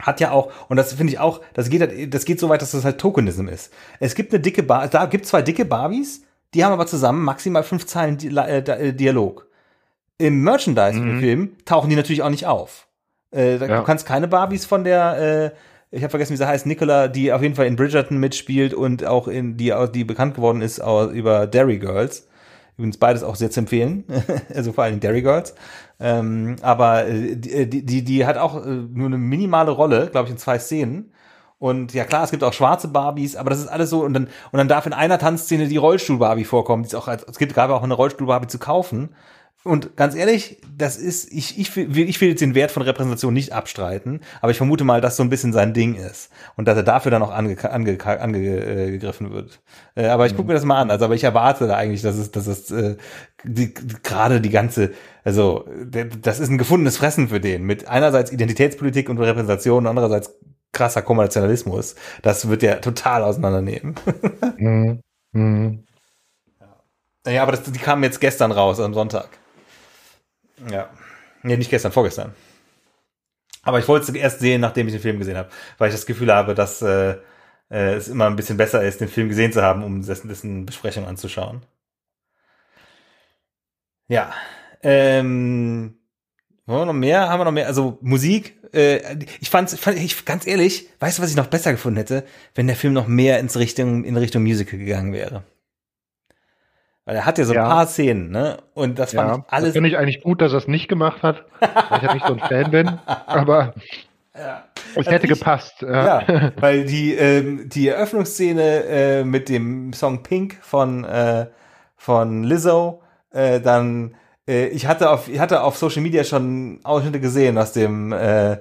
hat ja auch, und das finde ich auch, das geht, das geht so weit, dass das halt Tokenism ist. Es gibt eine dicke Bar, da gibt zwei dicke Barbies, die haben aber zusammen maximal fünf Zeilen äh, äh, Dialog. Im Merchandise-Film mhm. tauchen die natürlich auch nicht auf. Äh, ja. Du kannst keine Barbies von der, äh, ich habe vergessen, wie sie heißt, Nicola, die auf jeden Fall in Bridgerton mitspielt und auch in die, die bekannt geworden ist über Derry Girls. Übrigens beides auch sehr zu empfehlen, (laughs) also vor allem Dairy Girls. Ähm, aber äh, die, die, die hat auch äh, nur eine minimale Rolle, glaube ich, in zwei Szenen. Und ja klar, es gibt auch schwarze Barbies, aber das ist alles so und dann und dann darf in einer Tanzszene die Rollstuhl-Barbie vorkommen. Die ist auch, es gibt gerade auch eine Rollstuhl-Barbie zu kaufen. Und ganz ehrlich, das ist, ich, ich, will, ich will jetzt den Wert von Repräsentation nicht abstreiten, aber ich vermute mal, dass so ein bisschen sein Ding ist und dass er dafür dann auch angegriffen ange, ange, äh, wird. Äh, aber ich gucke mir das mal an. Also, aber ich erwarte da eigentlich, dass es, dass es äh, die, gerade die ganze, also das ist ein gefundenes Fressen für den mit einerseits Identitätspolitik und Repräsentation und andererseits krasser Kommerzialismus. Das wird ja total auseinandernehmen. mhm. Mhm. Ja, aber das, die kamen jetzt gestern raus am Sonntag. Ja. Nee, nicht gestern, vorgestern. Aber ich wollte es erst sehen, nachdem ich den Film gesehen habe, weil ich das Gefühl habe, dass äh, äh, es immer ein bisschen besser ist, den Film gesehen zu haben, um dessen, dessen Besprechung anzuschauen. Ja. Ähm, Wollen wir noch mehr? Haben wir noch mehr? Also Musik. Äh, ich fand, fand ich ganz ehrlich, weißt du, was ich noch besser gefunden hätte, wenn der Film noch mehr ins Richtung in Richtung Musical gegangen wäre. Weil er hat ja so ein Ja. paar Szenen, ne? Und das fand Ja, ich alles. finde ich eigentlich gut, dass er es nicht gemacht hat, weil ich ja nicht so ein Fan bin. Aber (laughs) es hätte ich- gepasst. Ja. Ja, (laughs) weil die, ähm, die Eröffnungsszene äh, mit dem Song Pink von, äh, von Lizzo, äh, dann, äh, ich hatte auf, ich hatte auf Social Media schon Ausschnitte gesehen aus dem, äh,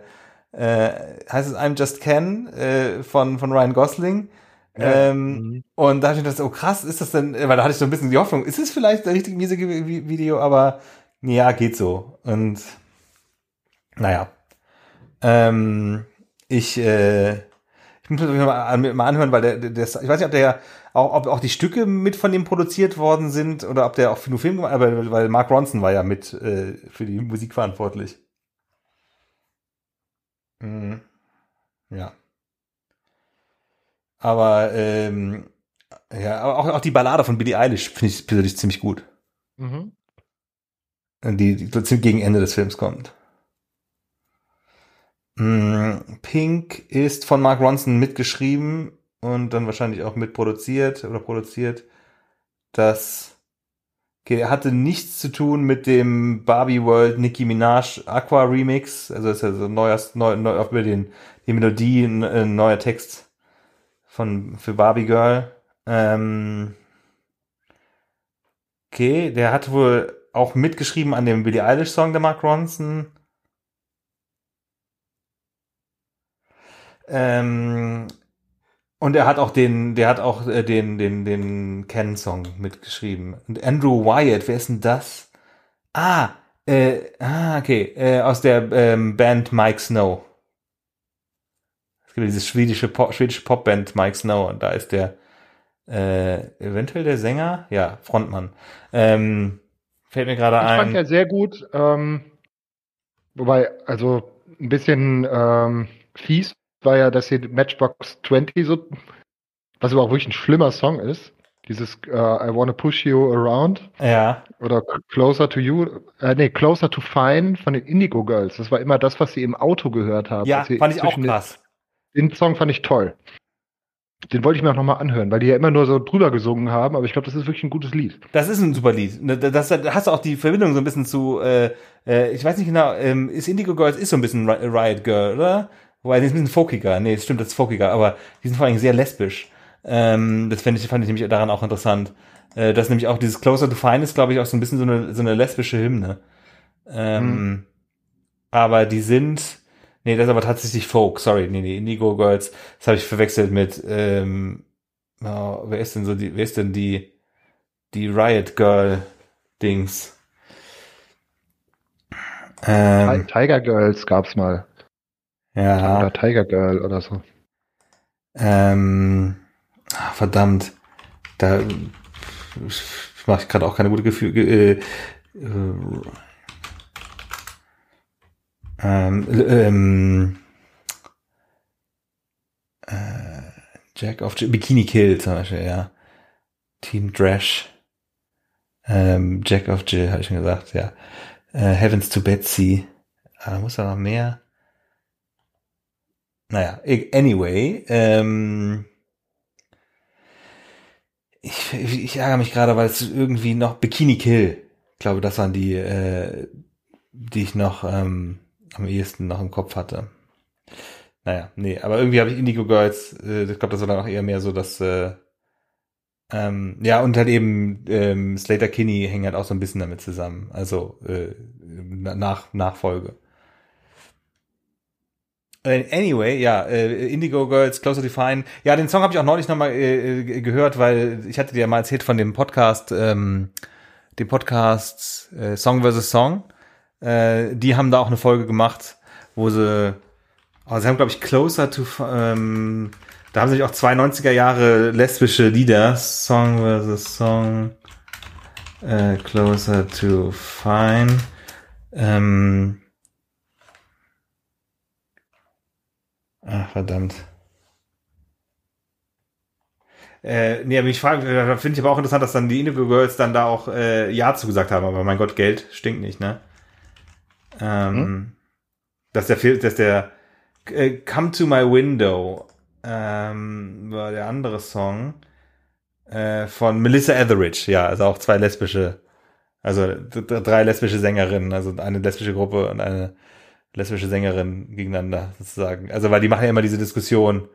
äh, heißt es I'm Just Ken äh, von, von Ryan Gosling. Ja. Ähm, Mhm. Und da habe ich gedacht, oh krass, ist das denn, weil da hatte ich so ein bisschen die Hoffnung, ist es vielleicht ein richtiges Musikvideo, aber ja, geht so. Und naja. Ähm, ich, äh, ich muss mir das mal, mal anhören, weil der, der, der, ich weiß nicht, ob der auch, ob auch die Stücke mit von ihm produziert worden sind oder ob der auch für nur Film gemacht aber weil Mark Ronson war ja mit äh, für die Musik verantwortlich. Mhm. Ja. Aber ähm, ja, aber auch, auch die Ballade von Billie Eilish finde ich persönlich ziemlich gut. Mhm. Die, die gegen Ende des Films kommt. Mm, Pink ist von Mark Ronson mitgeschrieben und dann wahrscheinlich auch mitproduziert oder produziert. Das okay, hatte nichts zu tun mit dem Barbie World Nicki Minaj Aqua Remix. Also ist ja so ein neuer, neu, neu, auch über den, die Melodie, ein, ein neuer Text von, für Barbie Girl. Ähm, okay, der hat wohl auch mitgeschrieben an dem Billie Eilish Song der Mark Ronson. Ähm, und er hat auch den, der hat auch äh, den, den, den Ken-Song mitgeschrieben. Und Andrew Wyatt, wer ist denn das? Ah, äh, ah, okay, äh, aus der ähm, Band Mike Snow. Gibt diese schwedische, Pop, schwedische Popband Mike Snow und da ist der äh, eventuell der Sänger, ja, Frontmann. Ähm, fällt mir gerade Ich fand ein. ja sehr gut, ähm, wobei, also ein bisschen ähm, fies war ja, dass hier Matchbox 20 so, was aber auch wirklich ein schlimmer Song ist. Dieses äh, I Wanna Push You Around Ja, oder Closer to You, äh, nee, Closer to Fine von den Indigo Girls. Das war immer das, was sie im Auto gehört haben. ja, sie fand ich auch krass. Den Song fand ich toll. Den wollte ich mir auch nochmal anhören, weil die ja immer nur so drüber gesungen haben, aber ich glaube, das ist wirklich ein gutes Lied. Das ist ein super Lied. Ne, Das, das, da hast du auch die Verbindung so ein bisschen zu, äh, äh, ich weiß nicht genau, ähm, ist Indigo Girls ist so ein bisschen Ri- Riot Girl, oder? Wobei, die ist ein bisschen folkiger. Nee, das stimmt, das ist folkiger, aber die sind vor allem sehr lesbisch. Ähm, das fand ich, fand ich nämlich daran auch interessant. Äh, dass nämlich auch dieses Closer to Fine ist, glaube ich, auch so ein bisschen so eine, so eine lesbische Hymne. Ähm, Aber die sind, nee, das ist aber tatsächlich Folk, sorry, nee, nee, Indigo Girls, das habe ich verwechselt mit, ähm, oh, wer ist denn so die, wer ist denn die, die Riot Girl Dings? Ähm, Tiger Girls gab's mal. ja, Oder Tiger Girl oder so. ähm, ah, verdammt, da mache ich gerade auch keine gute Gefühle. Äh, äh, ähm, ähm, äh, Jack of Bikini Kill zum Beispiel, ja. Team Trash. Ähm, Jack of Jill, habe ich schon gesagt, ja. Äh, Heavens to Betsy. Ah, da muss da noch mehr. Naja, anyway, ähm, ich, ich, ich ärgere mich gerade, weil es irgendwie noch Bikini Kill. Ich glaube, das waren die, äh, die ich noch ähm, am ehesten noch im Kopf hatte. Naja, nee, aber irgendwie habe ich Indigo Girls, äh, ich glaube, das war dann auch eher mehr so, dass äh, ähm, ja, und halt eben ähm, Slater Kinney hängen halt auch so ein bisschen damit zusammen. Also äh, nach Nachfolge. Äh, Anyway, ja, äh, Indigo Girls, Closer to Fine. Ja, den Song habe ich auch neulich nochmal äh, äh, gehört, weil ich hatte dir ja mal erzählt von dem Podcast, ähm, dem Podcast äh, Song vs. Song. Äh, die haben da auch eine Folge gemacht, wo sie, oh, sie haben, glaube ich, Closer to, ähm, da haben sie auch zwei 90er Jahre lesbische Lieder, Song vs. Song, äh, Closer to Fine. Ähm, Ach, verdammt. Äh, nee, aber ich frage, da finde ich aber auch interessant, dass dann die Indigo Girls dann da auch äh, Ja zugesagt haben, aber mein Gott, Geld stinkt nicht, ne? Ähm, hm? Dass der Film, dass der äh, Come to My Window ähm, war der andere Song äh, von Melissa Etheridge. Ja, also auch zwei lesbische, also drei lesbische Sängerinnen, also eine lesbische Gruppe und eine lesbische Sängerin gegeneinander sozusagen. Also weil die machen ja immer diese Diskussion,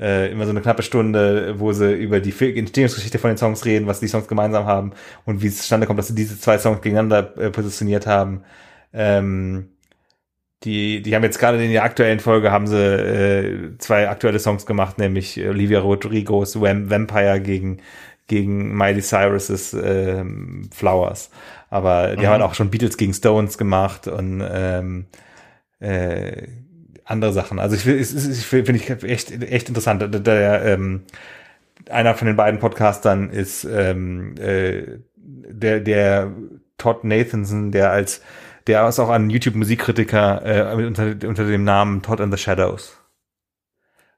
äh, immer so eine knappe Stunde, wo sie über die Entstehungsgeschichte von den Songs reden, was die Songs gemeinsam haben und wie es zustande kommt, dass sie diese zwei Songs gegeneinander äh, positioniert haben. Ähm, die, die haben jetzt gerade in der aktuellen Folge haben sie äh, zwei aktuelle Songs gemacht, nämlich Olivia Rodrigos Vampire gegen gegen Miley Cyrus's äh, Flowers. Aber die mhm. haben auch schon Beatles gegen Stones gemacht und ähm, äh, andere Sachen. Also ich, ich, ich finde ich echt echt interessant. Der, der ähm, einer von den beiden Podcastern ist ähm, äh, der der Todd Nathanson, der als der ist auch ein YouTube-Musikkritiker äh, unter, unter dem Namen Todd and the Shadows.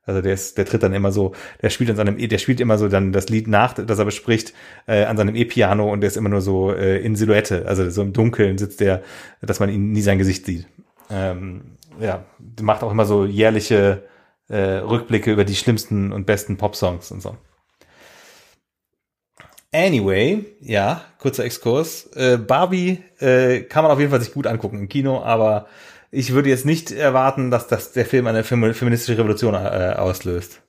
Also der ist, der tritt dann immer so, der spielt an seinem, der spielt immer so dann das Lied nach, das er bespricht, äh, an seinem E-Piano und der ist immer nur so äh, in Silhouette, also so im Dunkeln sitzt der, dass man ihn nie sein Gesicht sieht. Ähm, ja, macht auch immer so jährliche äh, Rückblicke über die schlimmsten und besten Popsongs und so. Anyway, ja, kurzer Exkurs. Äh, Barbie äh, kann man auf jeden Fall sich gut angucken im Kino, aber ich würde jetzt nicht erwarten, dass das der Film eine feministische Revolution äh, auslöst.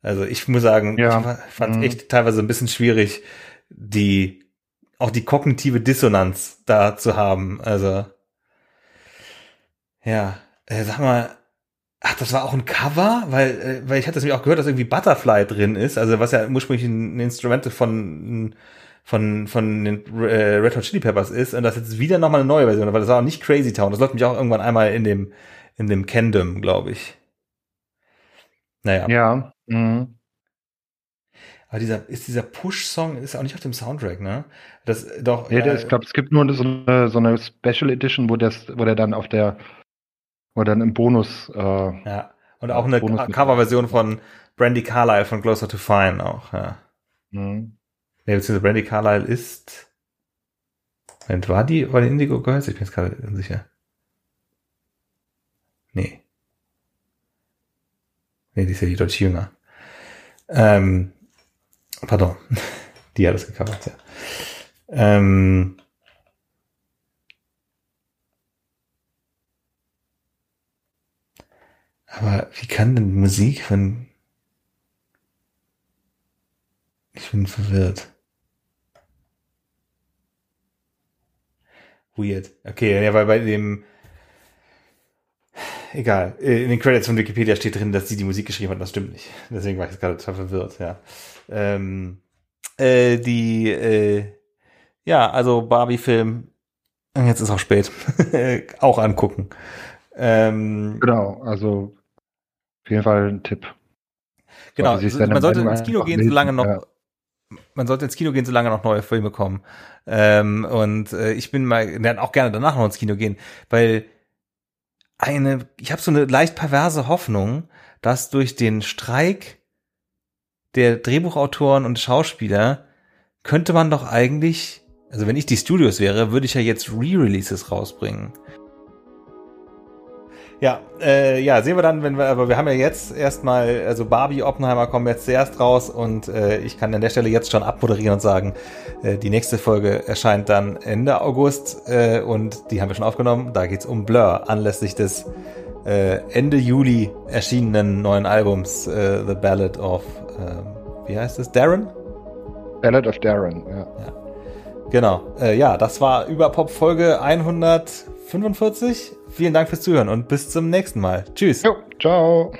Also ich muss sagen, ja. ich fand es mhm. echt teilweise ein bisschen schwierig, die auch die kognitive Dissonanz da zu haben. Also ja, äh, sag mal, Ach, das war auch ein Cover, weil, äh, weil ich hatte es mir auch gehört, dass irgendwie Butterfly drin ist, also was ja ursprünglich ein Instrument von von von den äh, Red Hot Chili Peppers ist und das jetzt wieder nochmal eine neue Version, weil das war auch nicht Crazy Town. Das läuft mich auch irgendwann einmal in dem in dem Kendom, glaube ich. Naja. Ja. Mhm. Aber dieser ist dieser Push-Song ist auch nicht auf dem Soundtrack, ne? Das doch. Ja, äh, ich glaube, es gibt nur so eine, so eine Special Edition, wo das, wo der dann auf der oder dann im Bonus. Äh, ja. Und auch eine Coverversion von Brandy Carlyle von Closer to Fine auch, ja. Mhm. Nee, beziehungsweise Brandy Carlyle ist. Moment, war die, war die Indigo Girls? Ich bin jetzt gerade unsicher. Nee. Nee, die ist ja die deutlich jünger. Ähm, pardon. (laughs) die hat das gecovert, ja. Ähm, Aber wie kann denn Musik von... Ich bin verwirrt. Weird. Okay, ja, weil bei dem... Egal. In den Credits von Wikipedia steht drin, dass sie die Musik geschrieben hat. Das stimmt nicht. Deswegen war ich jetzt gerade total verwirrt, ja. Ähm, äh, die, äh, ja, also Barbie-Film, jetzt ist auch spät, (laughs) auch angucken. Ähm, genau, also auf jeden Fall ein Tipp. Genau, also man sollte ins Kino gehen, solange noch, ja. man sollte ins Kino gehen, solange noch neue Filme kommen. Ähm, und äh, ich bin mal, dann auch gerne danach noch ins Kino gehen, weil eine, ich habe so eine leicht perverse Hoffnung, dass durch den Streik der Drehbuchautoren und Schauspieler könnte man doch eigentlich, also wenn ich die Studios wäre, würde ich ja jetzt Re-Releases rausbringen. Ja, äh, ja, sehen wir dann, wenn wir, aber wir haben ja jetzt erstmal, also Barbie, Oppenheimer kommen jetzt zuerst raus und äh, ich kann an der Stelle jetzt schon abmoderieren und sagen, äh, die nächste Folge erscheint dann Ende August äh, und die haben wir schon aufgenommen. Da geht's um Blur, anlässlich des äh, Ende Juli erschienenen neuen Albums äh, The Ballad of, äh, wie heißt es, Darren? Ballad of Darren, ja. ja. Genau, äh, ja, das war Überpop Folge 145. Vielen Dank fürs Zuhören und bis zum nächsten Mal. Tschüss. Jo, ciao.